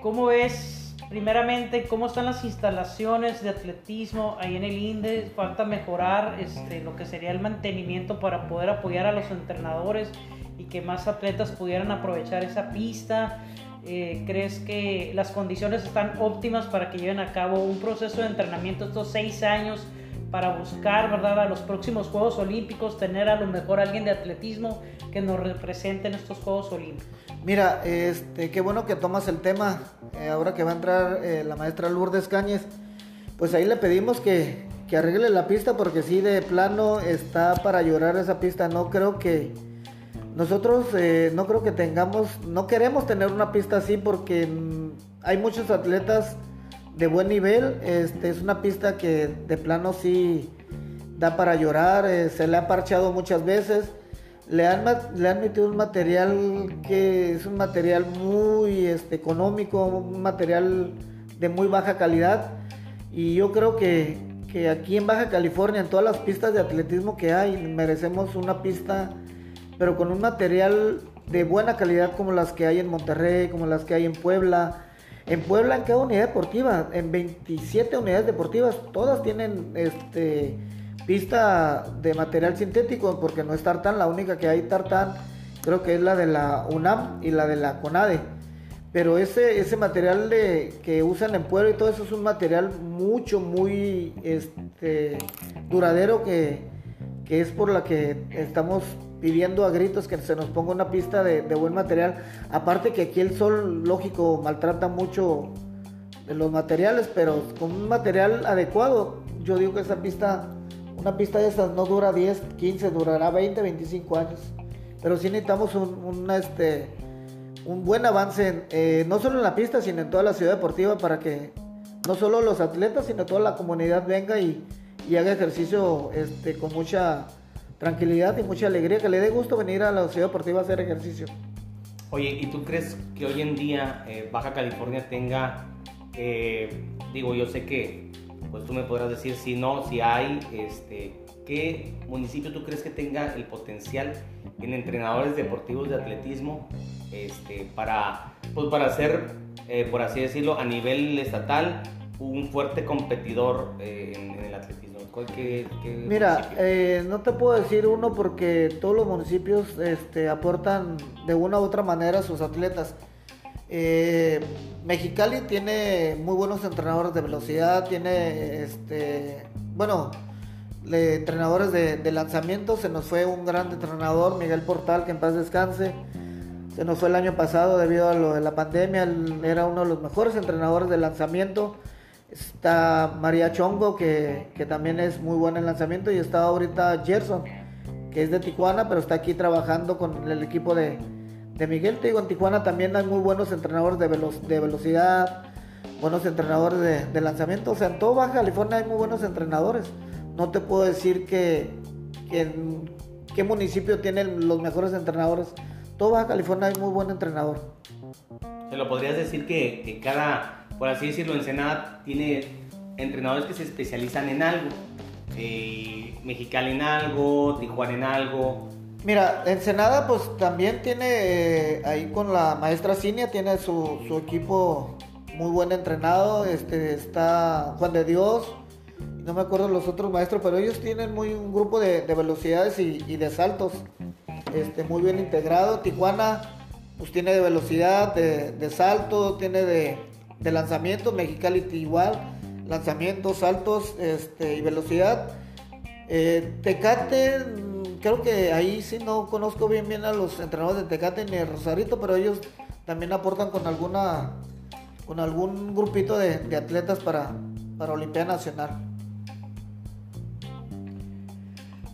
¿cómo ves primeramente cómo están las instalaciones de atletismo ahí en el INDE? Falta mejorar este, lo que sería el mantenimiento para poder apoyar a los entrenadores y que más atletas pudieran aprovechar esa pista. Eh, ¿Crees que las condiciones están óptimas para que lleven a cabo un proceso de entrenamiento estos seis años? para buscar, ¿verdad?, a los próximos Juegos Olímpicos, tener a lo mejor alguien de atletismo que nos represente en estos Juegos Olímpicos. Mira, este, qué bueno que tomas el tema, eh, ahora que va a entrar eh, la maestra Lourdes Cáñez, pues ahí le pedimos que, que arregle la pista porque sí, de plano está para llorar esa pista, no creo que... Nosotros eh, no creo que tengamos, no queremos tener una pista así porque mm, hay muchos atletas de buen nivel. Este, es una pista que de plano sí da para llorar. Eh, se le ha parchado muchas veces. Le han, le han metido un material que es un material muy este, económico, un material de muy baja calidad. Y yo creo que, que aquí en Baja California, en todas las pistas de atletismo que hay, merecemos una pista, pero con un material de buena calidad como las que hay en Monterrey, como las que hay en Puebla, en Puebla, en cada unidad deportiva, en 27 unidades deportivas, todas tienen este, pista de material sintético, porque no es tartán, la única que hay tartán creo que es la de la UNAM y la de la CONADE. pero ese, ese material de, que usan en Puebla y todo eso es un material mucho, muy este, duradero que, que es por la que estamos pidiendo a gritos que se nos ponga una pista de, buen material. Aparte que aquí el sol, lógico, maltrata mucho los materiales, pero con un material adecuado, yo digo que esa pista, una pista de estas no dura 10, 15, durará 20, 25 años. Pero sí necesitamos un, este, un buen avance, eh, no solo en la pista, sino en toda la ciudad deportiva para que no solo los atletas, sino toda la comunidad venga y, y haga ejercicio este, con mucha tranquilidad y mucha alegría, que le dé gusto venir a la ciudad deportiva a hacer ejercicio. Oye, ¿y tú crees que hoy en día eh, Baja California tenga, eh, digo, yo sé que, pues tú me podrás decir si no, si hay, este, ¿qué municipio tú crees que tenga el potencial en entrenadores deportivos de atletismo este, para, pues para ser, eh, por así decirlo, a nivel estatal, un fuerte competidor en, el atletismo? Mira, eh, no te puedo decir uno porque todos los municipios este, aportan de una u otra manera a sus atletas. Eh, Mexicali tiene muy buenos entrenadores de velocidad, tiene, este, bueno, entrenadores de, de, lanzamiento. Se nos fue un gran entrenador, Miguel Portal, que en paz descanse. Se nos fue el año pasado debido a lo de la pandemia. Era uno de los mejores entrenadores de lanzamiento. Está María Chongo, que, también es muy buena en lanzamiento. Y está ahorita Gerson, que es de Tijuana, pero está aquí trabajando con el equipo de, Miguel. Te digo, en Tijuana también hay muy buenos entrenadores de, de velocidad, buenos entrenadores de, lanzamiento. O sea, en todo Baja California hay muy buenos entrenadores. No te puedo decir que, qué municipio tienen los mejores entrenadores. Todo Baja California hay muy buen entrenador. Se lo podrías decir que, que cada por así decirlo, Ensenada tiene entrenadores que se especializan en algo. Eh, Mexicali en algo, Tijuana en algo. Mira, Ensenada pues también tiene, eh, ahí con la maestra Cinia, tiene su, equipo muy buen entrenado. Este, está Juan de Dios, no me acuerdo los otros maestros, pero ellos tienen muy un grupo de, velocidades y, de saltos este, muy bien integrado. Tijuana pues tiene de velocidad, de, de salto, tiene de, de lanzamiento, Mexicali igual, lanzamientos, saltos este, y velocidad. Eh, Tecate, mm, creo que ahí sí no conozco bien bien a los entrenadores de Tecate ni de Rosarito, pero ellos también aportan con alguna con algún grupito de, atletas para, para Olimpiada Nacional.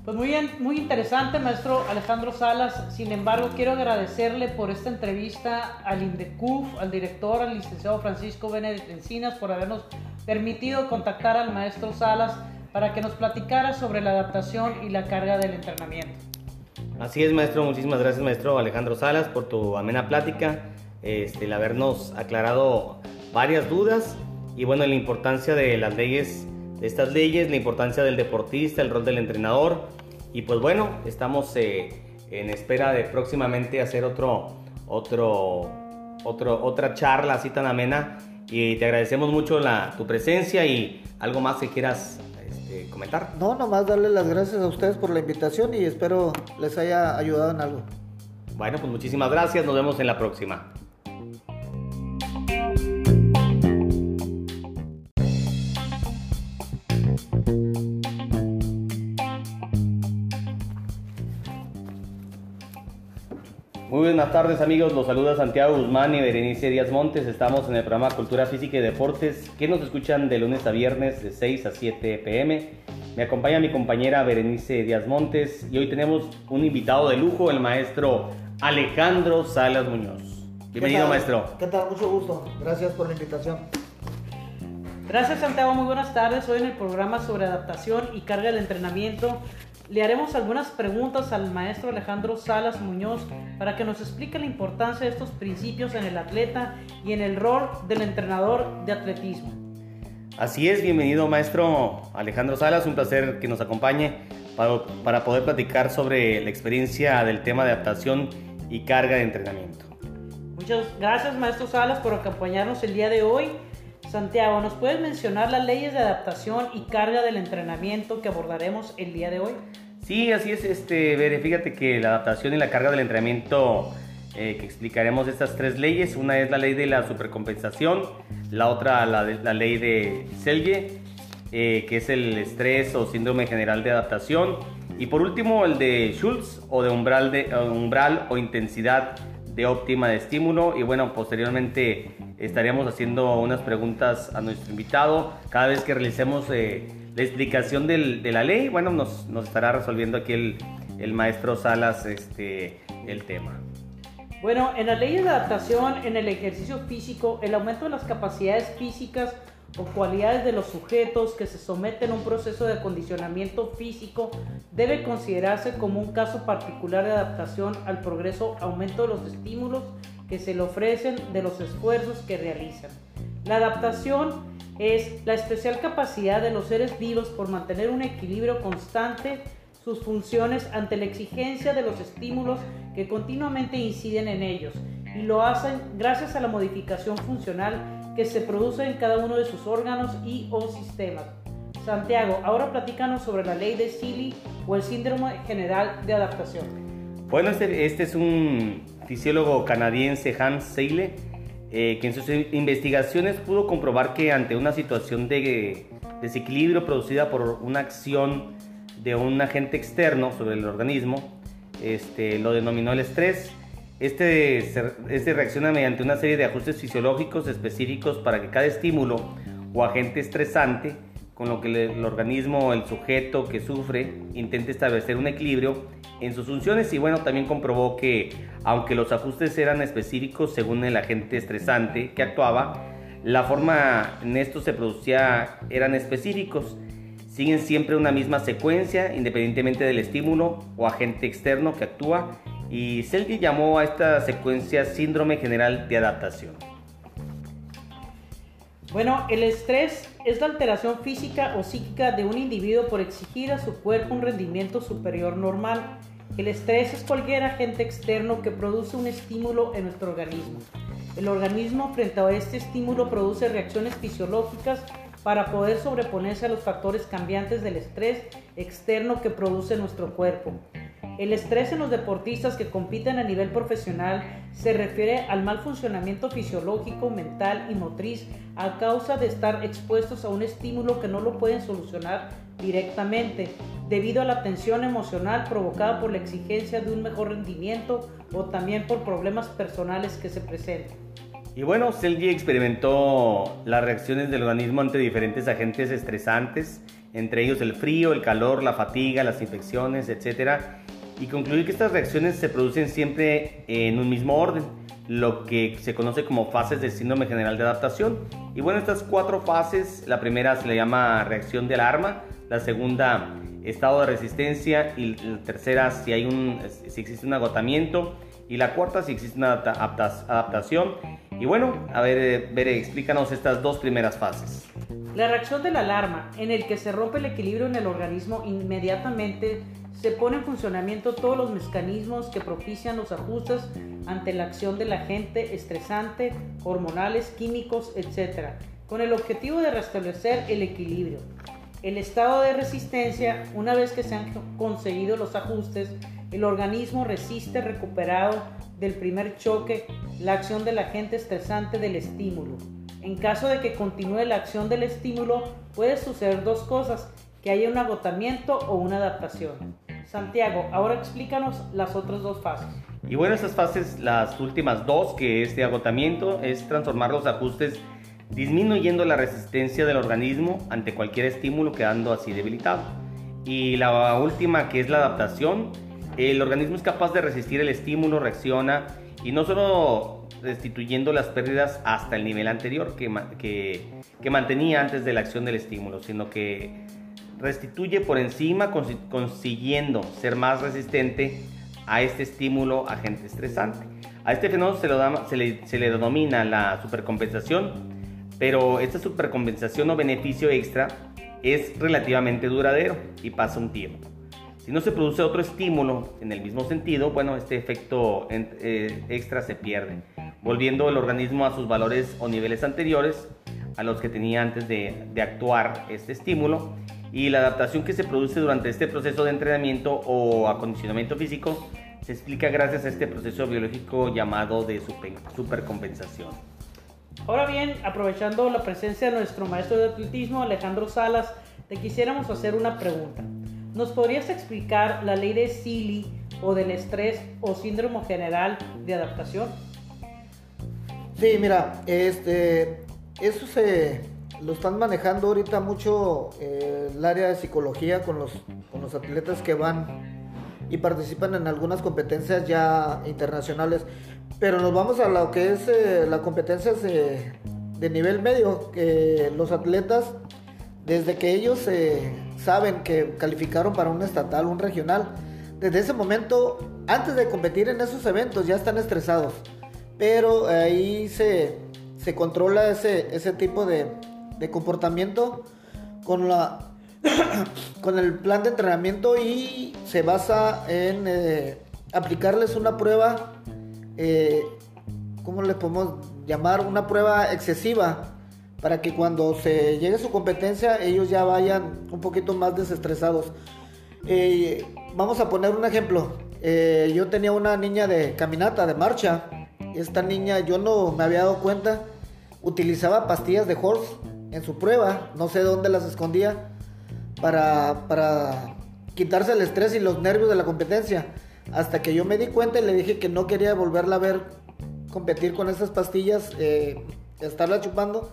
Pues muy, bien, muy interesante, maestro Alejandro Salas. Sin embargo, quiero agradecerle por esta entrevista al INDECUF, al director, al licenciado Francisco Benedict Encinas, por habernos permitido contactar al maestro Salas para que nos platicara sobre la adaptación y la carga del entrenamiento. Así es, maestro. Muchísimas gracias, maestro Alejandro Salas, por tu amena plática, este, el habernos aclarado varias dudas y bueno, la importancia de las leyes estas leyes, la importancia del deportista, el rol del entrenador. Y pues bueno, estamos eh, en espera de próximamente hacer otro, otro, otro, otra charla así tan amena. Y te agradecemos mucho la, tu presencia y algo más que quieras este, comentar. No, nomás darle las gracias a ustedes por la invitación y espero les haya ayudado en algo. Bueno, pues muchísimas gracias, nos vemos en la próxima. Buenas tardes amigos, los saluda Santiago Guzmán y Berenice Díaz Montes. Estamos en el programa Cultura Física y Deportes que nos escuchan de lunes a viernes de 6 a 7 pm. Me acompaña mi compañera Berenice Díaz Montes y hoy tenemos un invitado de lujo, el maestro Alejandro Salas Muñoz. Bienvenido maestro. ¿Qué tal? Mucho gusto. Gracias por la invitación. Gracias Santiago, muy buenas tardes. Hoy en el programa sobre adaptación y carga del entrenamiento le haremos algunas preguntas al maestro Alejandro Salas Muñoz para que nos explique la importancia de estos principios en el atleta y en el rol del entrenador de atletismo. Así es, bienvenido maestro Alejandro Salas, un placer que nos acompañe para, poder platicar sobre la experiencia del tema de adaptación y carga de entrenamiento. Muchas gracias maestro Salas por acompañarnos el día de hoy. Santiago, ¿nos puedes mencionar las leyes de adaptación y carga del entrenamiento que abordaremos el día de hoy? Sí, así es, este, fíjate que la adaptación y la carga del entrenamiento eh, que explicaremos estas tres leyes. Una es la ley de la supercompensación, la otra la, la ley de Selye, eh, que es el estrés o síndrome general de adaptación. Y por último el de Schultz o de umbral, de, umbral o intensidad de óptima de estímulo. Y bueno, posteriormente estaríamos haciendo unas preguntas a nuestro invitado cada vez que realicemos eh, la explicación del, de la ley. Bueno, nos, nos estará resolviendo aquí el, el maestro Salas este, el tema. Bueno, en la ley de adaptación, en el ejercicio físico, el aumento de las capacidades físicas o cualidades de los sujetos que se someten a un proceso de acondicionamiento físico debe considerarse como un caso particular de adaptación al progreso aumento de los estímulos que se le ofrecen de los esfuerzos que realizan. La adaptación es la especial capacidad de los seres vivos por mantener un equilibrio constante sus funciones ante la exigencia de los estímulos que continuamente inciden en ellos y lo hacen gracias a la modificación funcional que se produce en cada uno de sus órganos y o sistemas. Santiago, ahora platícanos sobre la ley de Seeley o el síndrome general de adaptación. Bueno, este, este es un fisiólogo canadiense, Hans Seyle, eh, que en sus investigaciones pudo comprobar que ante una situación de desequilibrio producida por una acción de un agente externo sobre el organismo, este, lo denominó el estrés. Este, este reacciona mediante una serie de ajustes fisiológicos específicos para que cada estímulo o agente estresante, con lo que el organismo, el sujeto que sufre, intente establecer un equilibrio en sus funciones y bueno, también comprobó que aunque los ajustes eran específicos según el agente estresante que actuaba, la forma en esto se producía eran específicos. Siguen siempre una misma secuencia independientemente del estímulo o agente externo que actúa y Selby llamó a esta secuencia síndrome general de adaptación. Bueno, el estrés es la alteración física o psíquica de un individuo por exigir a su cuerpo un rendimiento superior normal. El estrés es cualquier agente externo que produce un estímulo en nuestro organismo. El organismo frente a este estímulo produce reacciones fisiológicas para poder sobreponerse a los factores cambiantes del estrés externo que produce nuestro cuerpo. El estrés en los deportistas que compiten a nivel profesional se refiere al mal funcionamiento fisiológico, mental y motriz a causa de estar expuestos a un estímulo que no lo pueden solucionar directamente, debido a la tensión emocional provocada por la exigencia de un mejor rendimiento o también por problemas personales que se presenten. Y bueno, Selgi experimentó las reacciones del organismo ante diferentes agentes estresantes, entre ellos el frío, el calor, la fatiga, las infecciones, etc. Y concluyó que estas reacciones se producen siempre en un mismo orden, lo que se conoce como fases del síndrome general de adaptación. Y bueno, estas cuatro fases, la primera se le llama reacción de alarma, la segunda estado de resistencia y la tercera si, hay un, si existe un agotamiento y la cuarta si existe una adaptación y bueno, a ver, Bere, explícanos estas dos primeras fases. La reacción de la alarma, en el que se rompe el equilibrio en el organismo, inmediatamente se pone en funcionamiento todos los mecanismos que propician los ajustes ante la acción del agente estresante, hormonales, químicos, etc., con el objetivo de restablecer el equilibrio. El estado de resistencia, una vez que se han conseguido los ajustes, el organismo resiste recuperado del primer choque la acción del agente estresante del estímulo. En caso de que continúe la acción del estímulo, puede suceder dos cosas, que haya un agotamiento o una adaptación. Santiago, ahora explícanos las otras dos fases. Y bueno, estas fases, las últimas dos, que es de agotamiento, es transformar los ajustes disminuyendo la resistencia del organismo ante cualquier estímulo quedando así debilitado. Y la última, que es la adaptación, el organismo es capaz de resistir el estímulo, reacciona y no solo restituyendo las pérdidas hasta el nivel anterior que, que, mantenía antes de la acción del estímulo, sino que restituye por encima consiguiendo ser más resistente a este estímulo agente estresante. A este fenómeno se, lo se, le, se le denomina la supercompensación, pero esta supercompensación o beneficio extra es relativamente duradero y pasa un tiempo. Si no se produce otro estímulo en el mismo sentido, bueno, este efecto eh, extra se pierde, volviendo el organismo a sus valores o niveles anteriores a los que tenía antes de, de actuar este estímulo y la adaptación que se produce durante este proceso de entrenamiento o acondicionamiento físico se explica gracias a este proceso biológico llamado de supercompensación. Ahora bien, aprovechando la presencia de nuestro maestro de atletismo, Alejandro Salas, te quisiéramos hacer una pregunta. ¿Nos podrías explicar la ley de Seeley o del estrés o síndrome general de adaptación? Sí, mira, este, eso se lo están manejando ahorita mucho eh, el área de psicología con los, con los atletas que van y participan en algunas competencias ya internacionales. Pero nos vamos a lo que es eh, las competencias de, nivel medio, que los atletas, desde que ellos eh, saben que calificaron para un estatal, un regional, desde ese momento, antes de competir en esos eventos, ya están estresados. Pero ahí se, se controla ese, ese tipo de, de comportamiento con la [coughs] con el plan de entrenamiento y se basa en eh, aplicarles una prueba, eh, ¿cómo le podemos llamar? Una prueba excesiva para que cuando se llegue a su competencia ellos ya vayan un poquito más desestresados. Eh, vamos a poner un ejemplo. yo tenía una niña de caminata, de marcha. Esta niña yo no me había dado cuenta. Utilizaba pastillas de horse en su prueba. No sé dónde las escondía para, para quitarse el estrés y los nervios de la competencia. Hasta que yo me di cuenta y le dije que no quería volverla a ver competir con esas pastillas, eh, estarla chupando.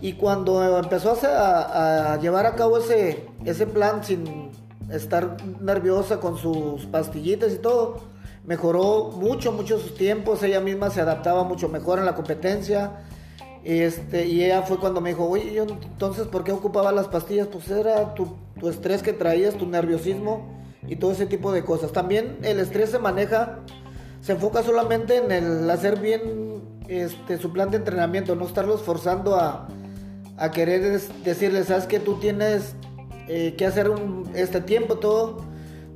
Y cuando empezó a, llevar a cabo ese, ese plan sin estar nerviosa con sus pastillitas y todo, mejoró mucho, mucho sus tiempos. Ella misma se adaptaba mucho mejor en la competencia. Este, y ella fue cuando me dijo, oye, yo entonces, ¿por qué ocupaba las pastillas? Pues era tu, tu, estrés que traías, tu nerviosismo y todo ese tipo de cosas. También el estrés se maneja, se enfoca solamente en el hacer bien este, su plan de entrenamiento, no estarlos forzando a, a querer decirles, sabes que tú tienes eh, que hacer un, este tiempo, todo,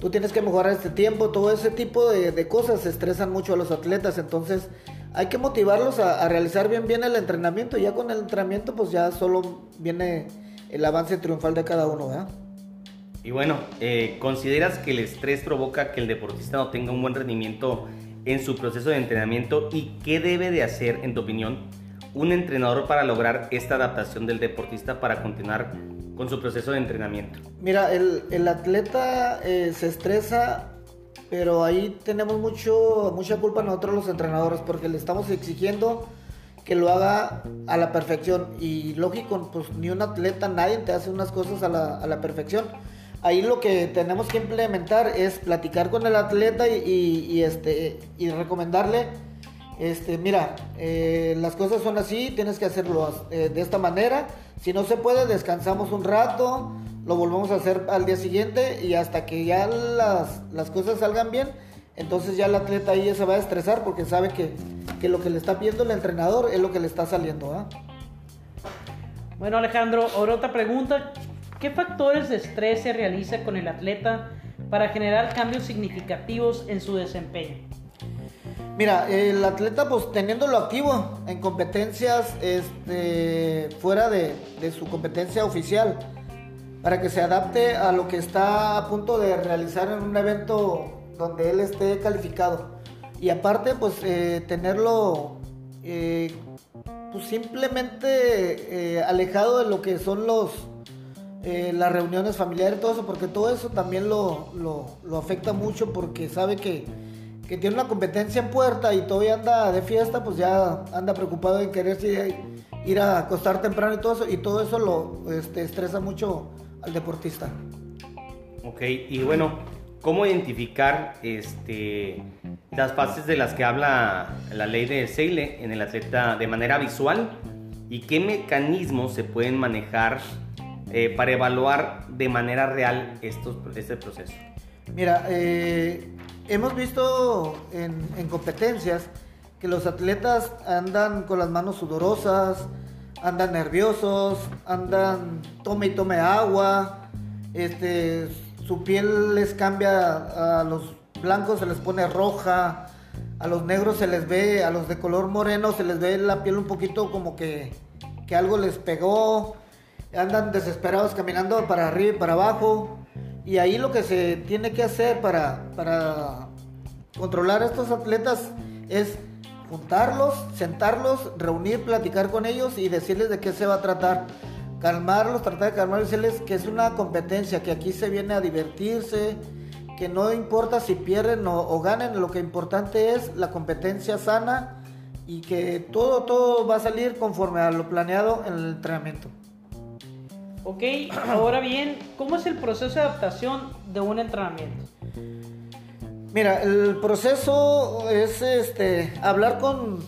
tú tienes que mejorar este tiempo, todo ese tipo de, cosas estresan mucho a los atletas, entonces hay que motivarlos a, realizar bien bien el entrenamiento. Ya con el entrenamiento, pues ya solo viene el avance triunfal de cada uno, ¿verdad? Y bueno, eh, ¿consideras que el estrés provoca que el deportista no tenga un buen rendimiento en su proceso de entrenamiento? ¿Y qué debe de hacer, en tu opinión, un entrenador para lograr esta adaptación del deportista para continuar con su proceso de entrenamiento? Mira, el, atleta eh, se estresa pero ahí tenemos mucho, mucha culpa nosotros los entrenadores porque le estamos exigiendo que lo haga a la perfección. Y lógico, pues ni un atleta, nadie te hace unas cosas a la, a la perfección. Ahí lo que tenemos que implementar es platicar con el atleta y, este, y recomendarle, este, mira, eh, las cosas son así, tienes que hacerlo eh, de esta manera. Si no se puede, descansamos un rato, lo volvemos a hacer al día siguiente y hasta que ya las, las cosas salgan bien, entonces ya el atleta ahí ya se va a estresar porque sabe que, que lo que le está pidiendo el entrenador es lo que le está saliendo. Bueno Alejandro, ahora otra pregunta. ¿Qué factores de estrés se realiza con el atleta para generar cambios significativos en su desempeño? Mira, el atleta pues teniéndolo activo en competencias este, fuera de, su competencia oficial, para que se adapte a lo que está a punto de realizar en un evento donde él esté calificado. Y aparte, pues eh, tenerlo eh, pues simplemente eh, alejado de lo que son los las reuniones familiares, todo eso, porque todo eso también lo, lo, afecta mucho porque sabe que, que, tiene una competencia en puerta y todavía anda de fiesta, pues ya anda preocupado en querer ir a acostar temprano y todo eso, y todo eso lo este, estresa mucho al deportista. Ok, y bueno, ¿cómo identificar este, las fases de las que habla la ley de Seile en el atleta de manera visual? ¿Y qué mecanismos se pueden manejar eh, para evaluar de manera real estos, este proceso? Mira, eh, hemos visto en, en competencias que los atletas andan con las manos sudorosas, andan nerviosos, andan tome y tome agua, este, su piel les cambia, a los blancos se les pone roja, a los negros se les ve, a los de color moreno se les ve la piel un poquito como que, que algo les pegó, andan desesperados caminando para arriba y para abajo. Y ahí lo que se tiene que hacer para, para controlar a estos atletas es juntarlos, sentarlos, reunir, platicar con ellos y decirles de qué se va a tratar. Calmarlos, tratar de calmarlos, decirles que es una competencia, que aquí se viene a divertirse, que no importa si pierden o, ganen, lo que importante es la competencia sana y que todo, todo va a salir conforme a lo planeado en el entrenamiento. Ok, ahora bien, ¿cómo es el proceso de adaptación de un entrenamiento? Mira, el proceso es este hablar con,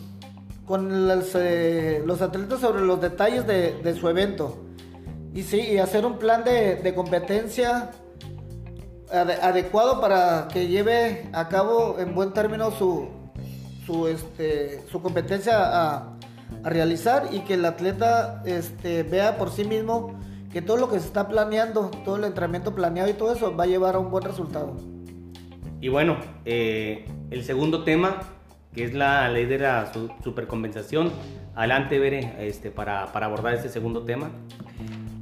con los, eh, los atletas sobre los detalles de, su evento. Y sí, y hacer un plan de, competencia adecuado para que lleve a cabo en buen término su, su, este, su competencia a, a, realizar y que el atleta este, vea por sí mismo que todo lo que se está planeando, todo el entrenamiento planeado y todo eso va a llevar a un buen resultado. Y bueno, eh, el segundo tema, que es la ley de la supercompensación. Adelante, Bere, este, para, para abordar este segundo tema.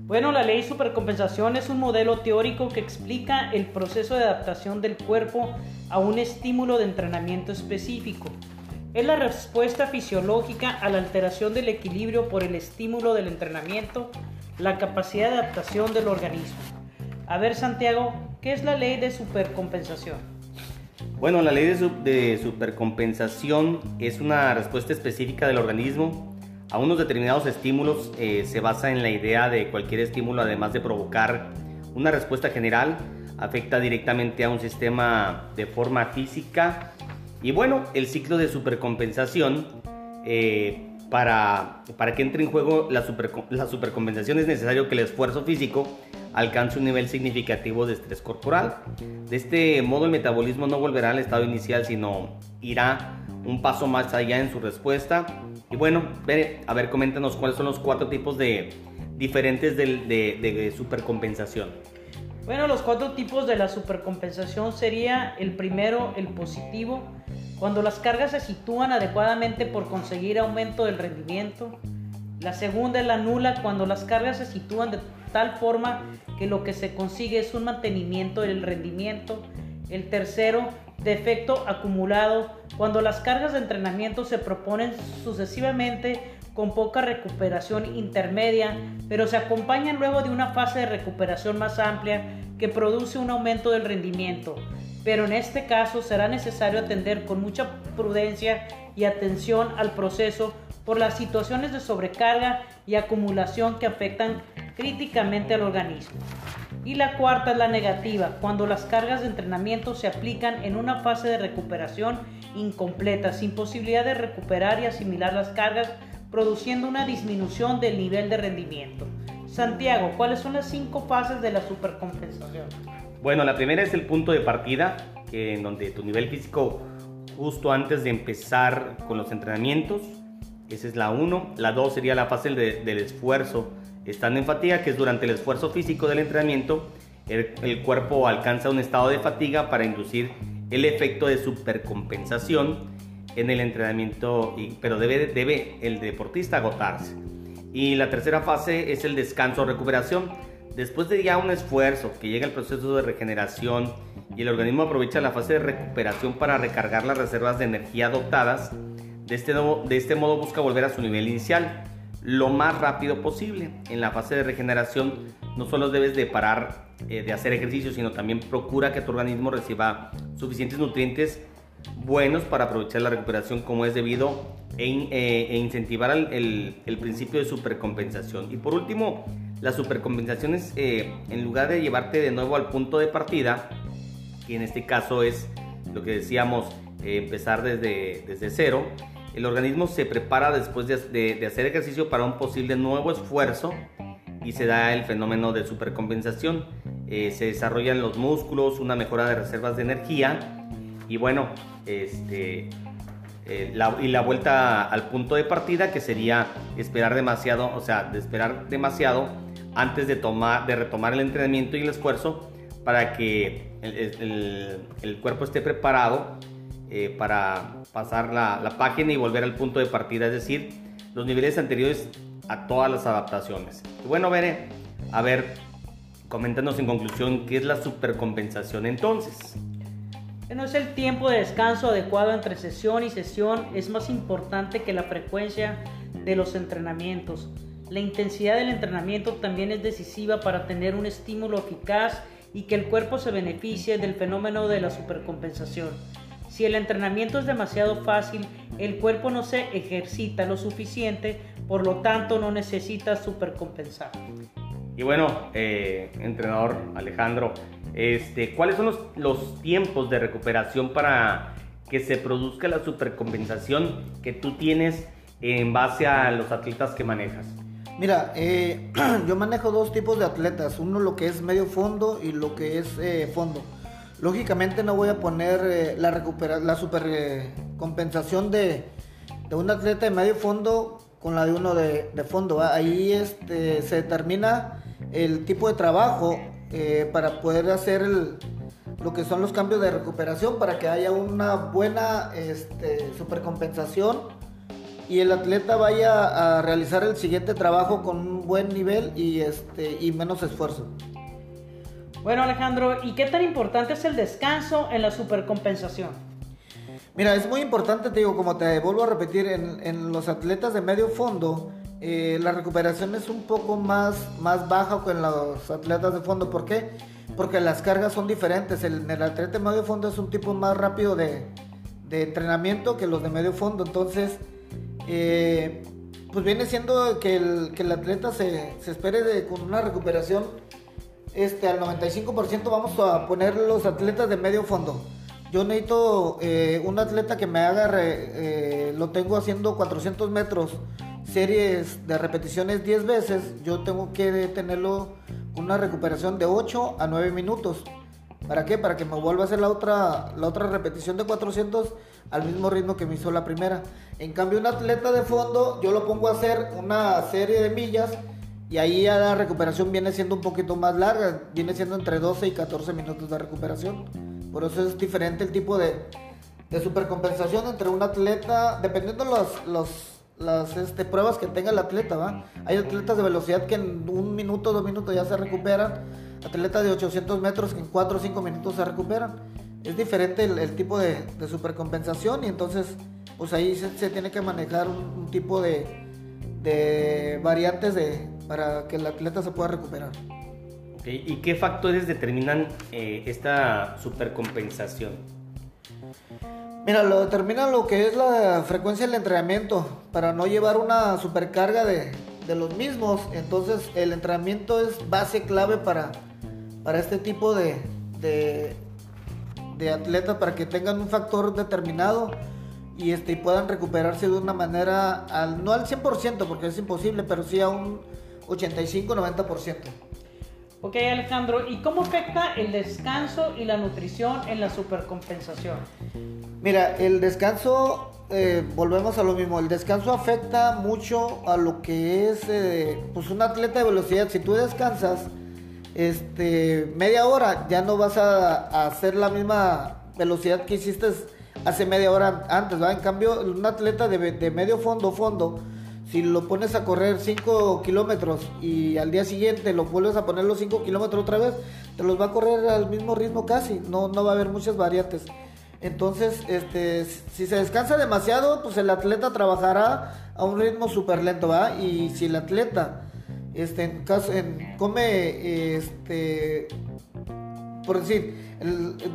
Bueno, la ley supercompensación es un modelo teórico que explica el proceso de adaptación del cuerpo a un estímulo de entrenamiento específico. Es la respuesta fisiológica a la alteración del equilibrio por el estímulo del entrenamiento, la capacidad de adaptación del organismo. A ver, Santiago, ¿qué es la ley de supercompensación? Bueno, la ley de, supercompensación es una respuesta específica del organismo a unos determinados estímulos. Eh, se basa en la idea de cualquier estímulo, además de provocar una respuesta general, afecta directamente a un sistema de forma física. Y bueno, el ciclo de supercompensación, eh, para, para que entre en juego la, la supercompensación es necesario que el esfuerzo físico alcance un nivel significativo de estrés corporal. De este modo el metabolismo no volverá al estado inicial, sino irá un paso más allá en su respuesta. Y bueno, a ver, coméntanos cuáles son los cuatro tipos de diferentes de, de, supercompensación. Bueno, los cuatro tipos de la supercompensación sería el primero, el positivo, cuando las cargas se sitúan adecuadamente por conseguir aumento del rendimiento. La segunda es la nula, cuando las cargas se sitúan de tal forma que lo que se consigue es un mantenimiento del rendimiento. El tercero, defecto acumulado, cuando las cargas de entrenamiento se proponen sucesivamente con poca recuperación intermedia, pero se acompañan luego de una fase de recuperación más amplia que produce un aumento del rendimiento. Pero en este caso será necesario atender con mucha prudencia y atención al proceso por las situaciones de sobrecarga y acumulación que afectan críticamente al organismo. Y la cuarta es la negativa, cuando las cargas de entrenamiento se aplican en una fase de recuperación incompleta, sin posibilidad de recuperar y asimilar las cargas, produciendo una disminución del nivel de rendimiento. Santiago, ¿cuáles son las cinco fases de la supercompensación? Bueno, la primera es el punto de partida, en donde tu nivel físico justo antes de empezar con los entrenamientos, esa es la 1. La 2 sería la fase del esfuerzo, estando en fatiga, que es durante el esfuerzo físico del entrenamiento, el, cuerpo alcanza un estado de fatiga para inducir el efecto de supercompensación en el entrenamiento, pero debe, debe el deportista agotarse. Y la tercera fase es el descanso o recuperación. Después de ya un esfuerzo que llega el proceso de regeneración y el organismo aprovecha la fase de recuperación para recargar las reservas de energía adoptadas, de este, de este modo busca volver a su nivel inicial lo más rápido posible. En la fase de regeneración no solo debes de parar eh, de hacer ejercicio, sino también procura que tu organismo reciba suficientes nutrientes buenos para aprovechar la recuperación como es debido e, eh, e incentivar el, el, principio de supercompensación. Y por último, la supercompensación es eh, en lugar de llevarte de nuevo al punto de partida, que en este caso es lo que decíamos, empezar desde, desde cero, el organismo se prepara después de, hacer ejercicio para un posible nuevo esfuerzo y se da el fenómeno de supercompensación. Eh, se desarrollan los músculos, una mejora de reservas de energía y bueno, este, eh, y la vuelta al punto de partida que sería esperar demasiado, o sea, de esperar demasiado antes de, tomar, de retomar el entrenamiento y el esfuerzo para que el cuerpo esté preparado eh, para pasar la, página y volver al punto de partida, es decir, los niveles anteriores a todas las adaptaciones. bueno, Bere, a ver, coméntanos en conclusión qué es la supercompensación entonces. No es el tiempo de descanso adecuado entre sesión y sesión, es más importante que la frecuencia de los entrenamientos. La intensidad del entrenamiento también es decisiva para tener un estímulo eficaz y que el cuerpo se beneficie del fenómeno de la supercompensación. Si el entrenamiento es demasiado fácil, el cuerpo no se ejercita lo suficiente, por lo tanto no necesita supercompensar. Y bueno, eh, entrenador Alejandro, este, ¿cuáles son los, los, tiempos de recuperación para que se produzca la supercompensación que tú tienes en base a los atletas que manejas? Mira, eh, [clears throat] yo manejo dos tipos de atletas, uno lo que es medio fondo y lo que es eh, fondo. Lógicamente no voy a poner eh, la, recupera la supercompensación de, de un atleta de medio fondo con la de uno de, de fondo. Ahí este, se determina el tipo de trabajo para poder hacer lo que son los cambios de recuperación, para que haya una buena este, supercompensación y el atleta vaya a realizar el siguiente trabajo con un buen nivel y, este, y menos esfuerzo. Bueno Alejandro, ¿y qué tan importante es el descanso en la supercompensación? Mira, es muy importante, te digo, como te vuelvo a repetir, en, los atletas de medio fondo, eh, la recuperación es un poco más, más baja que en los atletas de fondo. ¿Por qué? Porque las cargas son diferentes. El, el atleta de medio fondo es un tipo más rápido de, de entrenamiento que los de medio fondo. Entonces, eh, pues viene siendo que el, que el atleta se, se espere de, con una recuperación este, al 95% vamos a poner los atletas de medio fondo. Yo necesito eh, un atleta que me haga, eh, lo tengo haciendo 400 metros, series de repeticiones 10 veces, yo tengo que tenerlo con una recuperación de 8 a 9 minutos. ¿Para qué? Para que me vuelva a hacer la otra, la otra repetición de 400 al mismo ritmo que me hizo la primera. En cambio, un atleta de fondo, yo lo pongo a hacer una serie de millas y ahí ya la recuperación viene siendo un poquito más larga, viene siendo entre 12 y 14 minutos de recuperación. Por eso es diferente el tipo de, de supercompensación entre un atleta, dependiendo los, las este, pruebas que tenga el atleta, ¿va? Hay atletas de velocidad que en un minuto, dos minutos ya se recuperan, atletas de 800 metros que en 4 o 5 minutos se recuperan es diferente el, tipo de, supercompensación y entonces pues ahí se, tiene que manejar un, tipo de, variantes de, para que el atleta se pueda recuperar. ¿Y qué factores determinan eh, esta supercompensación? Mira, lo determina lo que es la frecuencia del entrenamiento para no llevar una supercarga de, los mismos. Entonces el entrenamiento es base clave para, para este tipo de, de atletas para que tengan un factor determinado y este, puedan recuperarse de una manera, al, no al 100% porque es imposible, pero sí a un 85-90%. Ok Alejandro, ¿y cómo afecta el descanso y la nutrición en la supercompensación? Mira, el descanso, eh, volvemos a lo mismo, el descanso afecta mucho a lo que es eh, pues un atleta de velocidad. Si tú descansas, este, media hora, ya no vas a, hacer la misma velocidad que hiciste hace media hora antes, En cambio, un atleta de, medio fondo, fondo, si lo pones a correr 5 kilómetros y al día siguiente lo vuelves a poner los 5 kilómetros otra vez, te los va a correr al mismo ritmo casi, no, no va a haber muchas variantes. Entonces, este, si se descansa demasiado, pues el atleta trabajará a un ritmo súper lento, ¿va? Y si el atleta este, en caso, en, come, este, por decir,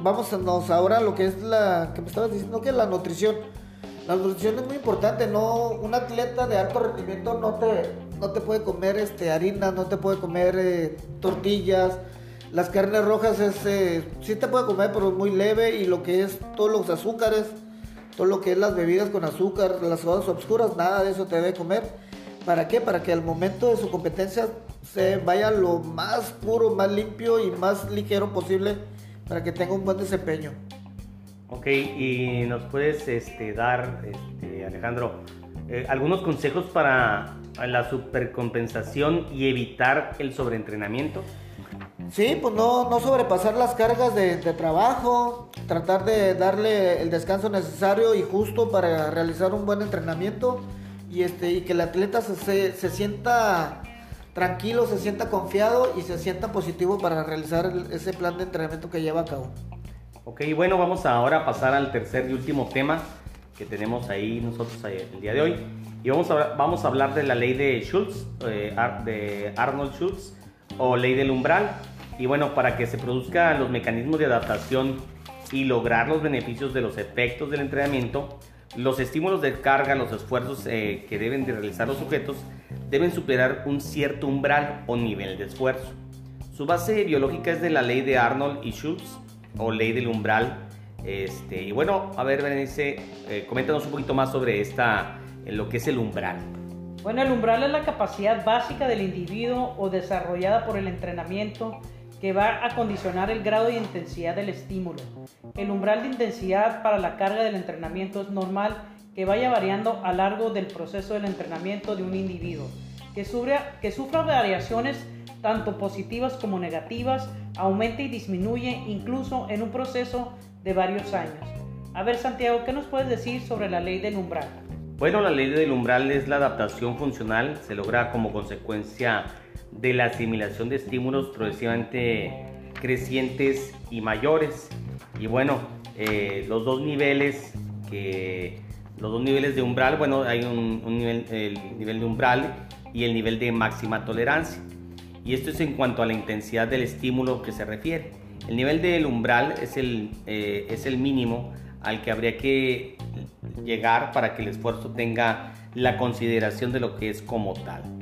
vamos a nos ahora lo que es la, que me estabas diciendo, que la nutrición. La nutrición es muy importante, no, un atleta de alto rendimiento no te, no te puede comer este, harina, no te puede comer eh, tortillas, las carnes rojas es, eh, sí te puede comer, pero muy leve, y lo que es todos los azúcares, todo lo que es las bebidas con azúcar, las sodas oscuras, nada de eso te debe comer ¿Para qué? Para que al momento de su competencia se vaya lo más puro, más limpio y más ligero posible para que tenga un buen desempeño. Ok, y nos puedes este, dar, este, Alejandro, eh, algunos consejos para la supercompensación y evitar el sobreentrenamiento. Sí, pues no, no sobrepasar las cargas de, de, trabajo, tratar de darle el descanso necesario y justo para realizar un buen entrenamiento y, este, y que el atleta se, se, sienta tranquilo, se sienta confiado y se sienta positivo para realizar ese plan de entrenamiento que lleva a cabo. Ok, bueno, vamos ahora a pasar al tercer y último tema que tenemos ahí nosotros el día de hoy. Y vamos a, vamos a hablar de la ley de Schultz, eh, de Arnold Schultz, o ley del umbral. Y bueno, para que se produzcan los mecanismos de adaptación y lograr los beneficios de los efectos del entrenamiento, los estímulos de carga, los esfuerzos eh, que deben de realizar los sujetos deben superar un cierto umbral o nivel de esfuerzo. Su base biológica es de la ley de Arnold y Schultz o ley del umbral. Este, y bueno, a ver, Berenice, eh, coméntanos un poquito más sobre esta, lo que es el umbral. Bueno, el umbral es la capacidad básica del individuo o desarrollada por el entrenamiento que va a condicionar el grado de intensidad del estímulo. El umbral de intensidad para la carga del entrenamiento es normal que vaya variando a lo largo del proceso del entrenamiento de un individuo, que, sufra, que sufra variaciones tanto positivas como negativas, aumenta y disminuye incluso en un proceso de varios años. A ver Santiago, ¿qué nos puedes decir sobre la ley del umbral? Bueno, la ley del umbral es la adaptación funcional, se logra como consecuencia de la asimilación de estímulos progresivamente crecientes y mayores. Y bueno, eh, los dos niveles que los dos niveles de umbral, bueno, hay un, nivel, el nivel de umbral y el nivel de máxima tolerancia. Y esto es en cuanto a la intensidad del estímulo que se refiere. El nivel del umbral es el, eh, es el mínimo al que habría que llegar para que el esfuerzo tenga la consideración de lo que es como tal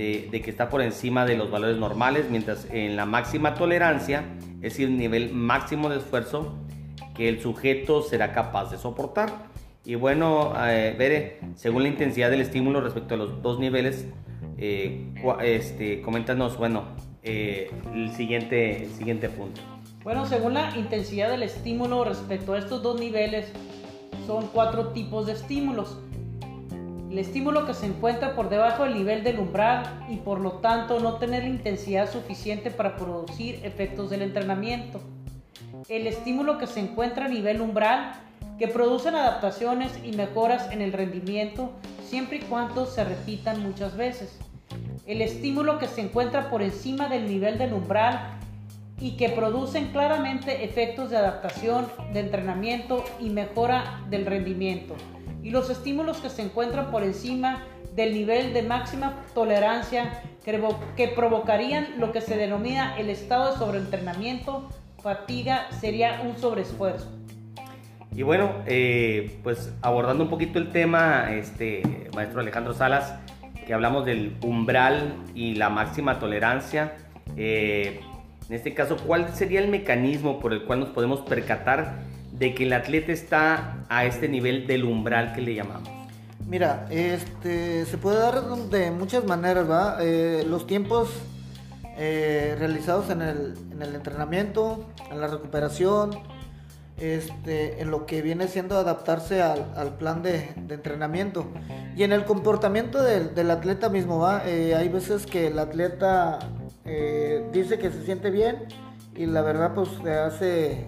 de, que está por encima de los valores normales, mientras en la máxima tolerancia, es el nivel máximo de esfuerzo que el sujeto será capaz de soportar. Y bueno, eh, según la intensidad del estímulo respecto a los dos niveles, eh, este, coméntanos, bueno, eh, el, siguiente, el siguiente punto. Bueno, según la intensidad del estímulo respecto a estos dos niveles, son cuatro tipos de estímulos el estímulo que se encuentra por debajo del nivel del umbral y por lo tanto no tener intensidad suficiente para producir efectos del entrenamiento. El estímulo que se encuentra a nivel umbral que producen adaptaciones y mejoras en el rendimiento siempre y cuando se repitan muchas veces. El estímulo que se encuentra por encima del nivel del umbral y que producen claramente efectos de adaptación, de entrenamiento y mejora del rendimiento y los estímulos que se encuentran por encima del nivel de máxima tolerancia que provocarían lo que se denomina el estado de sobreentrenamiento, fatiga, sería un sobreesfuerzo. Y bueno, eh, pues abordando un poquito el tema, este maestro Alejandro Salas, que hablamos del umbral y la máxima tolerancia. Eh, en este caso, ¿cuál sería el mecanismo por el cual nos podemos percatar de que el atleta está a este nivel del umbral que le llamamos? Mira, este, se puede dar de muchas maneras, ¿va? Eh, los tiempos eh, realizados en el, entrenamiento, en la recuperación, este, en lo que viene siendo adaptarse al, plan de, entrenamiento y en el comportamiento del, atleta mismo, ¿va? Eh, hay veces que el atleta dice que se siente bien y la verdad pues se hace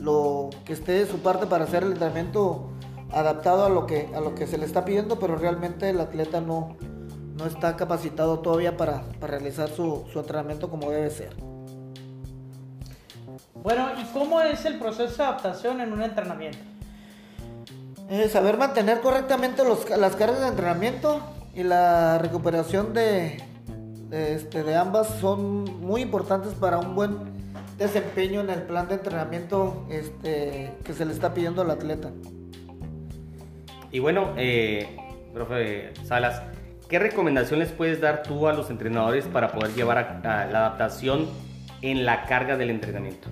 lo que esté de su parte para hacer el entrenamiento adaptado a lo que, a lo que se le está pidiendo, pero realmente el atleta no, no está capacitado todavía para, realizar su, entrenamiento como debe ser. Bueno, ¿y cómo es el proceso de adaptación en un entrenamiento? saber mantener correctamente las cargas de entrenamiento y la recuperación de, de, este, de ambas son muy importantes para un buen desempeño en el plan de entrenamiento este, que se le está pidiendo al atleta. Y bueno, eh, profe Salas, ¿qué recomendación les puedes dar tú a los entrenadores para poder llevar a, la adaptación en la carga del entrenamiento?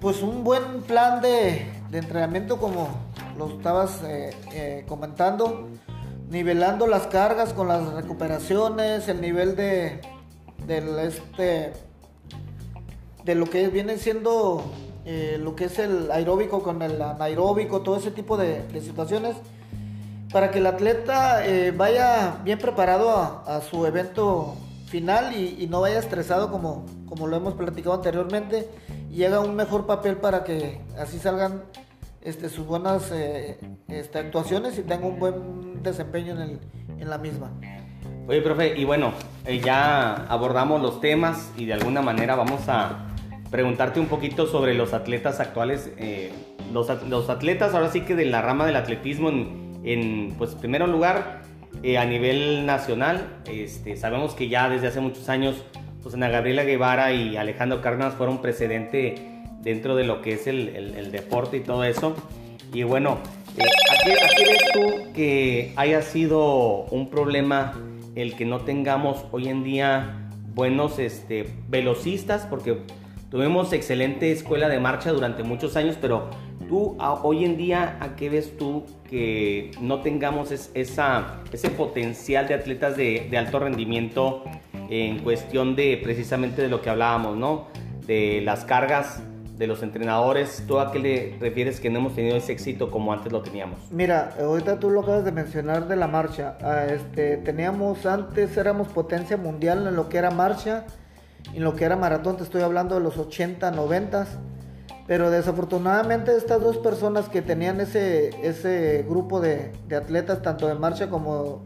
Pues un buen plan de, entrenamiento como lo estabas eh, eh, comentando, nivelando las cargas con las recuperaciones, el nivel de del este de lo que viene siendo eh, lo que es el aeróbico con el anaeróbico, todo ese tipo de, situaciones, para que el atleta eh, vaya bien preparado a, su evento final y, no vaya estresado como, como lo hemos platicado anteriormente y haga un mejor papel para que así salgan este, sus buenas eh, este, actuaciones y tenga un buen desempeño en, en la misma. Oye, profe, y bueno, ya abordamos los temas y de alguna manera vamos a preguntarte un poquito sobre los atletas actuales. eh, los, los atletas ahora sí que de la rama del atletismo en, en, pues primero lugar eh, a nivel nacional. Este, sabemos que ya desde hace muchos años pues Ana Gabriela Guevara y Alejandro Cárdenas fueron precedente dentro de lo que es el, el- deporte y todo eso. Y bueno, eh, ¿a, qué, a qué ves tú que haya sido un problema el que no tengamos hoy en día buenos este, velocistas? Porque tuvimos excelente escuela de marcha durante muchos años, pero tú a- hoy en día, ¿a qué ves tú que no tengamos es- esa, ese potencial de atletas de, de alto rendimiento en cuestión de precisamente de lo que hablábamos, ¿no? De las cargas de los entrenadores. ¿Tú a qué le refieres que no hemos tenido ese éxito como antes lo teníamos? Mira, ahorita tú lo acabas de mencionar de la marcha. Ah, este, teníamos antes, éramos potencia mundial en lo que era marcha, en lo que era maratón, te estoy hablando de los 80, 90. Pero desafortunadamente estas dos personas que tenían ese, ese grupo de, de atletas, tanto de marcha como,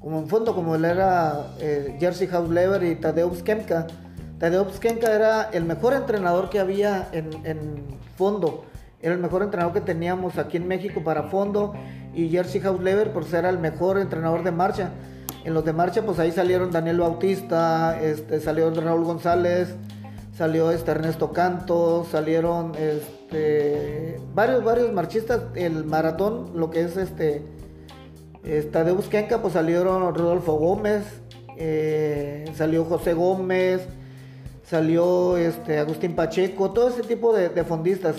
como en fondo, como él era eh, Jersey Hausleber y Tadeusz Kemka. Tadeusz Kemka era el mejor entrenador que había en, en fondo. Era el mejor entrenador que teníamos aquí en México para fondo. Y Jersey Hausleber, por ser el mejor entrenador de marcha. En los de marcha, pues ahí salieron Daniel Bautista, este, salió Raúl González, salió este Ernesto Canto, salieron este, varios, varios marchistas. El maratón, lo que es este, Está de Busquenca, pues salieron Rodolfo Gómez, eh, salió José Gómez, salió este, Agustín Pacheco, todo ese tipo de, de fondistas.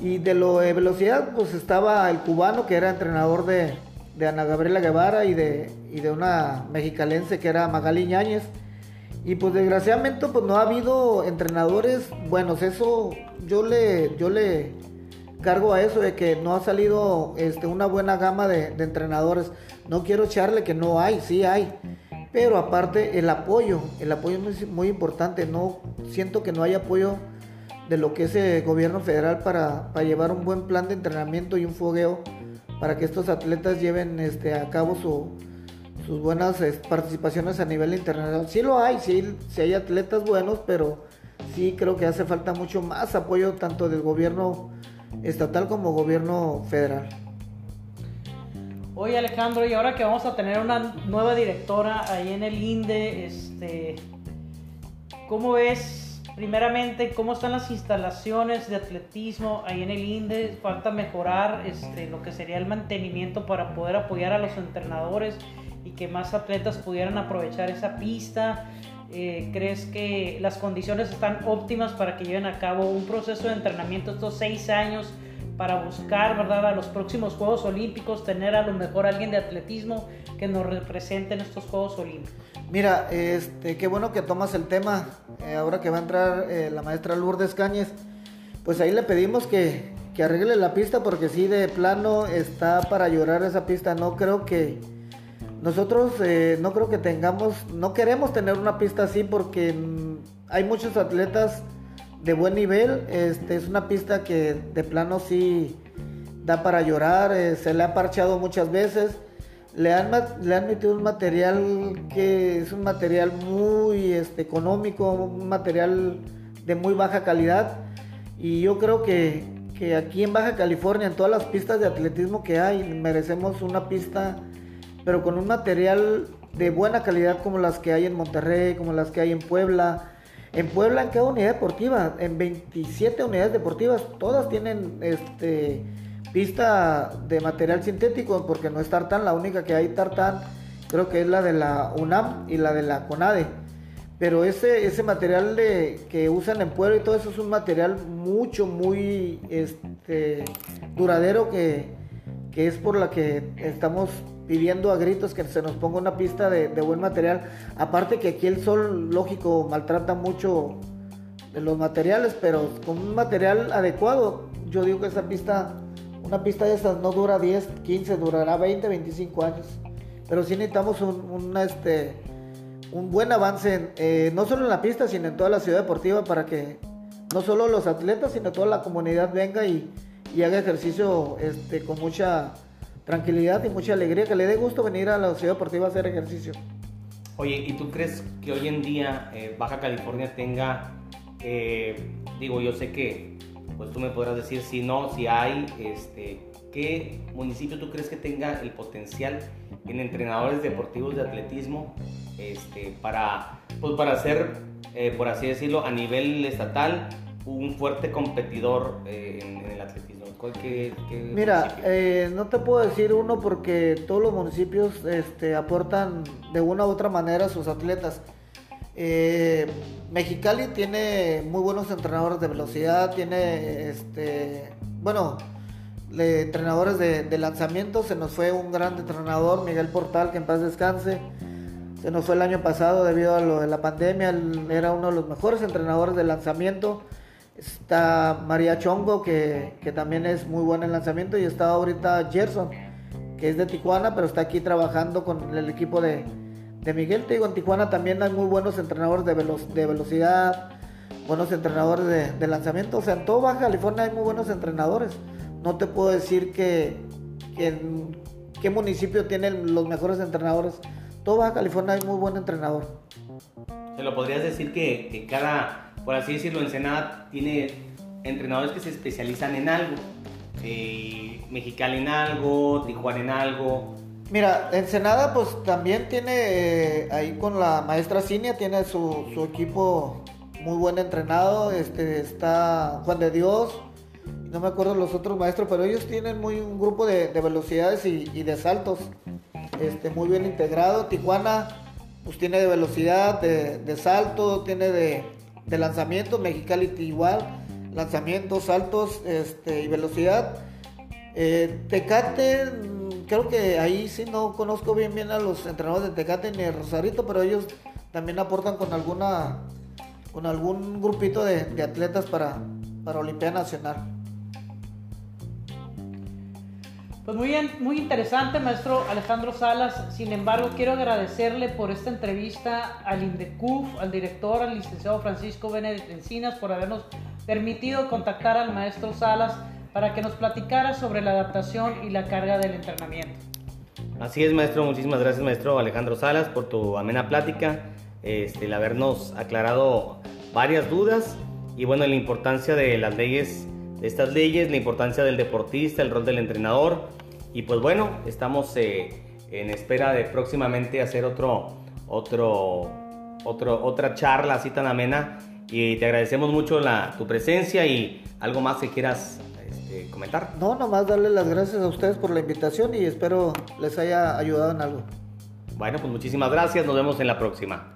Y de lo de velocidad, pues estaba el cubano que era entrenador de, de Ana Gabriela Guevara y de, y de una mexicalense que era Magali Ñáñez. Y pues desgraciadamente pues no ha habido entrenadores buenos. Eso yo le, yo le cargo a eso de que no ha salido este, una buena gama de, entrenadores. No quiero echarle que no hay, sí hay. Pero aparte el apoyo, el apoyo es muy, importante. No siento que no hay apoyo de lo que es el gobierno federal para, para llevar un buen plan de entrenamiento y un fogueo para que estos atletas lleven este, a cabo su, sus buenas participaciones a nivel internacional. Sí lo hay, sí, sí hay atletas buenos, pero sí creo que hace falta mucho más apoyo tanto del gobierno estatal como gobierno federal. Oye Alejandro, y ahora que vamos a tener una nueva directora ahí en el INDE, este, ¿cómo ves primeramente cómo están las instalaciones de atletismo ahí en el INDE? Falta mejorar este, lo que sería el mantenimiento para poder apoyar a los entrenadores y que más atletas pudieran aprovechar esa pista. Eh, ¿Crees que las condiciones están óptimas para que lleven a cabo un proceso de entrenamiento estos seis años? Para buscar, ¿verdad? A los próximos Juegos Olímpicos, tener a lo mejor alguien de atletismo que nos represente en estos Juegos Olímpicos. Mira, este, qué bueno que tomas el tema. Eh, ahora que va a entrar eh, la maestra Lourdes Cáñez, pues ahí le pedimos que, que arregle la pista porque sí, de plano está para llorar esa pista. No creo que nosotros, eh, no creo que tengamos, no queremos tener una pista así porque mm, hay muchos atletas de buen nivel. Este, es una pista que de plano sí da para llorar. eh, se le ha parchado muchas veces. Le han, le han metido un material que es un material muy este, económico, un material de muy baja calidad. Y yo creo que, que aquí en Baja California, en todas las pistas de atletismo que hay, merecemos una pista, pero con un material de buena calidad como las que hay en Monterrey, como las que hay en Puebla. En Puebla, en cada unidad deportiva, en 27 unidades deportivas, todas tienen este, pista de material sintético, porque no es tartán, la única que hay tartán creo que es la de la UNAM y la de la CONADE. Pero ese, ese material de, que usan en Puebla y todo eso es un material mucho, muy este, duradero que, que es por la que estamos pidiendo a gritos que se nos ponga una pista de, buen material. Aparte que aquí el sol, lógico, maltrata mucho los materiales, pero con un material adecuado, yo digo que esa pista, una pista de estas no dura 10, 15, durará 20, 25 años. Pero sí necesitamos un, este, un buen avance, eh, no solo en la pista, sino en toda la ciudad deportiva, para que no solo los atletas, sino toda la comunidad venga y, y haga ejercicio este, con mucha tranquilidad y mucha alegría, que le dé gusto venir a la ciudad deportiva a hacer ejercicio. Oye, ¿y tú crees que hoy en día eh, Baja California tenga eh, digo, yo sé que pues tú me podrás decir si no, si hay, este, ¿qué municipio tú crees que tenga el potencial en entrenadores deportivos de atletismo este, para, pues para ser, eh, por así decirlo, a nivel estatal un fuerte competidor en, el atletismo? Mira, eh, no te puedo decir uno porque todos los municipios este, aportan de una u otra manera a sus atletas. Eh, Mexicali tiene muy buenos entrenadores de velocidad, tiene, este, bueno, entrenadores de, lanzamiento. Se nos fue un gran entrenador, Miguel Portal, que en paz descanse. Se nos fue el año pasado debido a lo de la pandemia. Era uno de los mejores entrenadores de lanzamiento. Está María Chongo, que, también es muy buena en lanzamiento. Y está ahorita Gerson, que es de Tijuana, pero está aquí trabajando con el equipo de, Miguel. Te digo, en Tijuana también hay muy buenos entrenadores de, de velocidad, buenos entrenadores de, de, lanzamiento. O sea, en todo Baja California hay muy buenos entrenadores. No te puedo decir que, qué municipio tienen los mejores entrenadores. Todo Baja California hay muy buen entrenador. Se lo podrías decir que, cada, por así decirlo, Ensenada tiene entrenadores que se especializan en algo. Eh, Mexicali en algo, Tijuana en algo. Mira, Ensenada pues también tiene eh, ahí con la maestra Cinia, tiene su, equipo muy buen entrenado. Este, está Juan de Dios, no me acuerdo los otros maestros, pero ellos tienen muy un grupo de, velocidades y, de saltos este, muy bien integrado. Tijuana pues tiene de velocidad, de, salto, tiene de, lanzamiento, Mexicali igual, lanzamientos, saltos este, y velocidad. Eh, Tecate, mm, creo que ahí sí no conozco bien bien a los entrenadores de Tecate ni de Rosarito, pero ellos también aportan con alguna con algún grupito de, atletas para, para Olimpiada Nacional. Pues muy, bien, muy interesante, maestro Alejandro Salas. Sin embargo, quiero agradecerle por esta entrevista al INDECUF, al director, al licenciado Francisco Benedict Encinas, por habernos permitido contactar al maestro Salas para que nos platicara sobre la adaptación y la carga del entrenamiento. Así es, maestro. Muchísimas gracias, maestro Alejandro Salas, por tu amena plática, este, el habernos aclarado varias dudas y bueno, la importancia de las leyes, de estas leyes, la importancia del deportista, el rol del entrenador y pues bueno, estamos eh, en espera de próximamente hacer otro, otro, otro, otra charla así tan amena. Y te agradecemos mucho la, tu presencia y algo más que quieras este, comentar. No, nomás darle las gracias a ustedes por la invitación y espero les haya ayudado en algo. Bueno, pues muchísimas gracias. Nos vemos en la próxima.